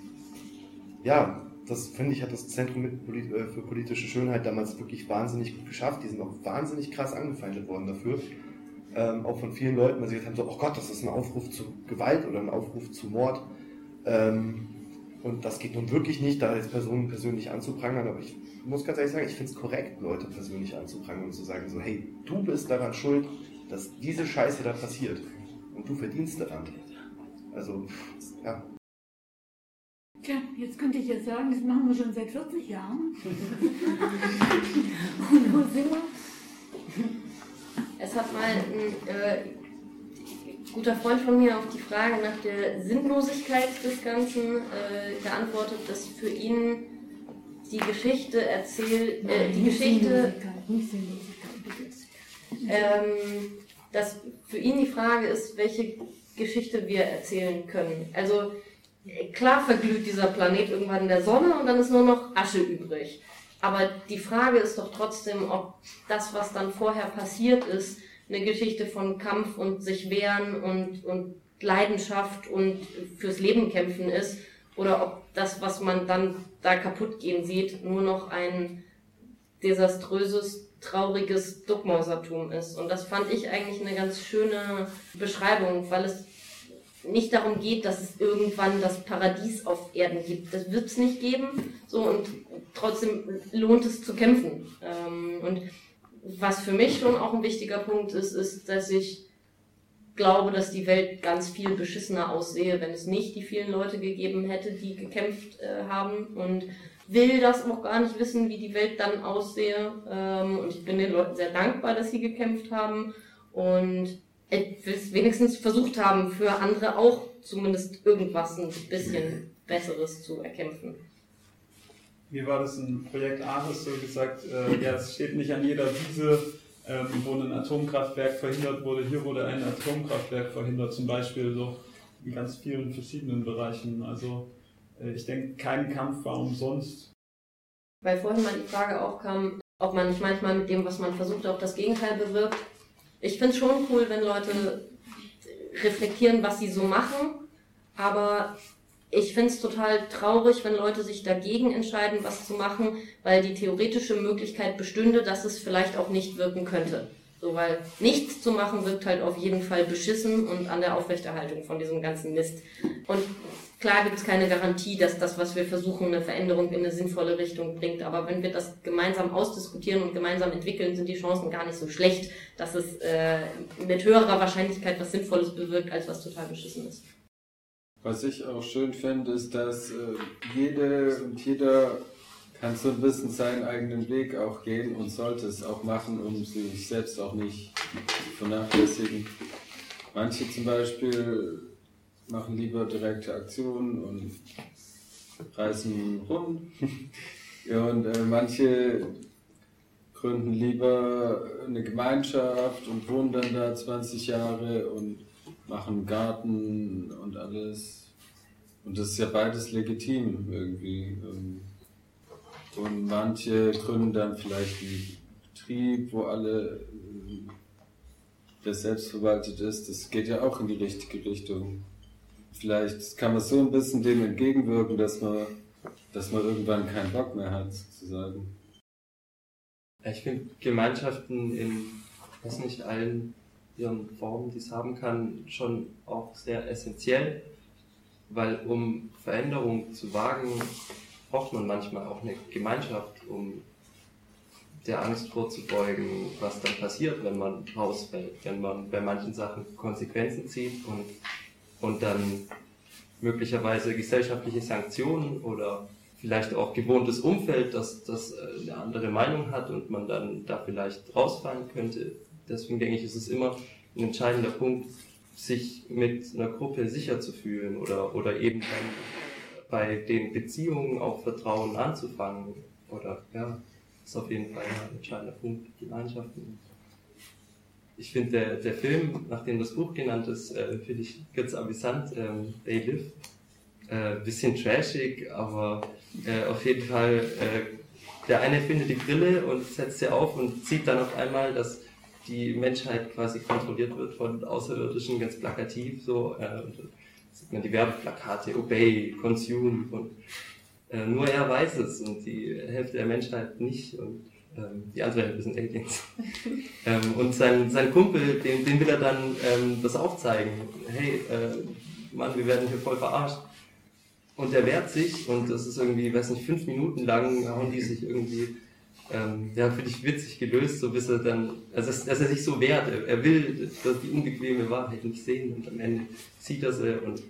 ja, das finde ich, hat das Zentrum äh, für politische Schönheit damals wirklich wahnsinnig gut geschafft. Die sind auch wahnsinnig krass angefeindet worden dafür. Ähm, auch von vielen Leuten, die gesagt haben, so, oh Gott, das ist ein Aufruf zu Gewalt oder ein Aufruf zu Mord. Ähm, und das geht nun wirklich nicht, da jetzt Personen persönlich anzuprangern, aber ich muss ganz ehrlich sagen, ich finde es korrekt, Leute persönlich anzuprangern und zu sagen, so, hey, du bist daran schuld, dass diese Scheiße da passiert. Und du verdienst daran. Also, ja. Tja, jetzt könnte ich ja sagen, das machen wir schon seit 40 Jahren. Und wo sind wir? Es hat mal ein äh, guter Freund von mir auf die Frage nach der Sinnlosigkeit des Ganzen äh, geantwortet, dass für ihn die Geschichte erzählt, äh, die Geschichte, ähm, dass für ihn die Frage ist, welche Geschichte wir erzählen können. Also klar verglüht dieser Planet irgendwann in der Sonne und dann ist nur noch Asche übrig. Aber die Frage ist doch trotzdem, ob das, was dann vorher passiert ist, eine Geschichte von Kampf und sich wehren und, und Leidenschaft und fürs Leben kämpfen ist, oder ob das, was man dann da kaputt gehen sieht, nur noch ein desaströses, trauriges Duckmäusertum ist. Und das fand ich eigentlich eine ganz schöne Beschreibung, weil es nicht darum geht, dass es irgendwann das Paradies auf Erden gibt. Das wird es nicht geben. So und trotzdem lohnt es zu kämpfen. Ähm, und was für mich schon auch ein wichtiger Punkt ist, ist, dass ich glaube, dass die Welt ganz viel beschissener aussehe, wenn es nicht die vielen Leute gegeben hätte, die gekämpft äh, haben und will das auch gar nicht wissen, wie die Welt dann aussehe. Ähm, und ich bin den Leuten sehr dankbar, dass sie gekämpft haben und es wenigstens versucht haben, für andere auch zumindest irgendwas ein bisschen Besseres zu erkämpfen. Wie war das in Projekt Ares so gesagt? Äh, ja, es steht nicht an jeder Wiese, ähm, wo ein Atomkraftwerk verhindert wurde. Hier wurde ein Atomkraftwerk verhindert, zum Beispiel so in ganz vielen verschiedenen Bereichen. Also ich denke, kein Kampf war umsonst. Weil vorhin mal die Frage auch kam, ob man nicht manchmal mit dem, was man versucht, auch das Gegenteil bewirkt. Ich finde es schon cool, wenn Leute reflektieren, was sie so machen, aber ich finde es total traurig, wenn Leute sich dagegen entscheiden, was zu machen, weil die theoretische Möglichkeit bestünde, dass es vielleicht auch nicht wirken könnte. So, weil nichts zu machen wirkt halt auf jeden Fall beschissen und an der Aufrechterhaltung von diesem ganzen Mist. Und Klar gibt es keine Garantie, dass das, was wir versuchen, eine Veränderung in eine sinnvolle Richtung bringt. Aber wenn wir das gemeinsam ausdiskutieren und gemeinsam entwickeln, sind die Chancen gar nicht so schlecht, dass es äh, mit höherer Wahrscheinlichkeit was Sinnvolles bewirkt, als was total beschissen ist. Was ich auch schön finde, ist, dass äh, jede und jeder kann so ein bisschen seinen eigenen Weg auch gehen und sollte es auch machen, um sich selbst auch nicht vernachlässigen. Manche zum Beispiel machen lieber direkte Aktionen und reisen rum. und äh, manche gründen lieber eine Gemeinschaft und wohnen dann da 20 Jahre und machen Garten und alles. Und das ist ja beides legitim irgendwie. Ähm, und manche gründen dann vielleicht einen Betrieb, wo alle der selbstverwaltet ist. Das geht ja auch in die richtige Richtung. vielleicht kann man so ein bisschen dem entgegenwirken, dass man, dass man irgendwann keinen Bock mehr hat, sozusagen. Ich finde Gemeinschaften in, weiß nicht, allen ihren Formen, die es haben kann, schon auch sehr essentiell, weil um Veränderung zu wagen, braucht man manchmal auch eine Gemeinschaft, um der Angst vorzubeugen, was dann passiert, wenn man rausfällt, wenn man bei manchen Sachen Konsequenzen zieht und, und dann möglicherweise gesellschaftliche Sanktionen oder vielleicht auch gewohntes Umfeld, das, das äh, eine andere Meinung hat und man dann da vielleicht rausfallen könnte. Deswegen denke ich, ist es immer ein entscheidender Punkt, sich mit einer Gruppe sicher zu fühlen oder, oder eben dann bei den Beziehungen auch Vertrauen anzufangen. Oder ja, ist auf jeden Fall ein entscheidender Punkt, Gemeinschaften. Ich finde, der, der Film, nachdem das Buch genannt ist, äh, finde ich ganz amüsant, ähm, They Live. Äh, bisschen trashig, aber äh, auf jeden Fall, äh, der eine findet die Brille und setzt sie auf und sieht dann auf einmal, dass die Menschheit quasi kontrolliert wird von Außerirdischen, ganz plakativ so. Äh, und sieht man die Werbeplakate, Obey, Consume und äh, nur er weiß es und die Hälfte der Menschheit nicht und ähm, die andere Hälfte sind Aliens. ähm, und sein, sein Kumpel, den, den will er dann ähm, das aufzeigen. Hey, äh, Mann, wir werden hier voll verarscht. Und er wehrt sich und das ist irgendwie, weiß nicht, fünf Minuten lang hauen die sich irgendwie, ähm, ja, finde ich witzig gelöst, so bis er dann, also dass, dass er sich so wehrt. Er, er will dass die unbequeme Wahrheit nicht sehen und am Ende sieht er sie und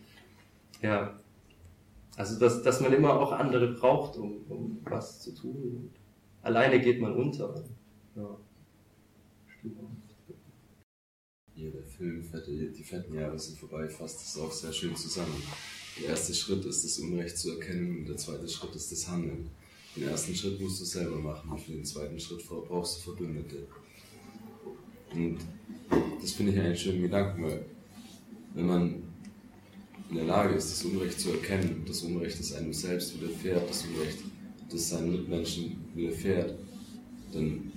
ja, also dass, dass man immer auch andere braucht, um, um was zu tun. Alleine geht man unter. Ja. Ja, der Film Die fetten Jahre sind vorbei, fasst das auch sehr schön zusammen. Der erste Schritt ist das Unrecht zu erkennen und der zweite Schritt ist das Handeln. Den ersten Schritt musst du selber machen und für den zweiten Schritt brauchst du Verbündete. Und das finde ich einen schönen Gedanken, weil wenn man in der Lage ist, das Unrecht zu erkennen, das Unrecht, das einem selbst widerfährt, das Unrecht, das seinen Mitmenschen widerfährt, dann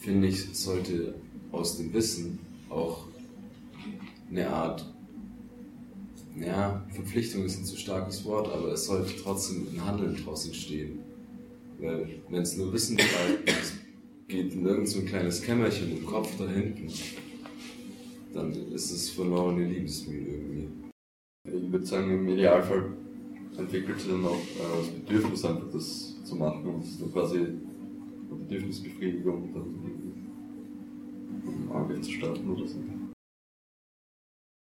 finde ich, sollte aus dem Wissen auch eine Art ja, Verpflichtung ist ein zu starkes Wort, aber es sollte trotzdem ein Handeln daraus entstehen. Weil, wenn es nur Wissen bleibt, es geht in irgend ein kleines Kämmerchen im Kopf da hinten, dann ist es verlorene Liebesmühe irgendwie. Ich würde sagen, im Idealfall entwickelt sich dann auch äh, das Bedürfnis, einfach das zu machen und es dann quasi eine Bedürfnisbefriedigung dann irgendwie Angriff zu starten oder so.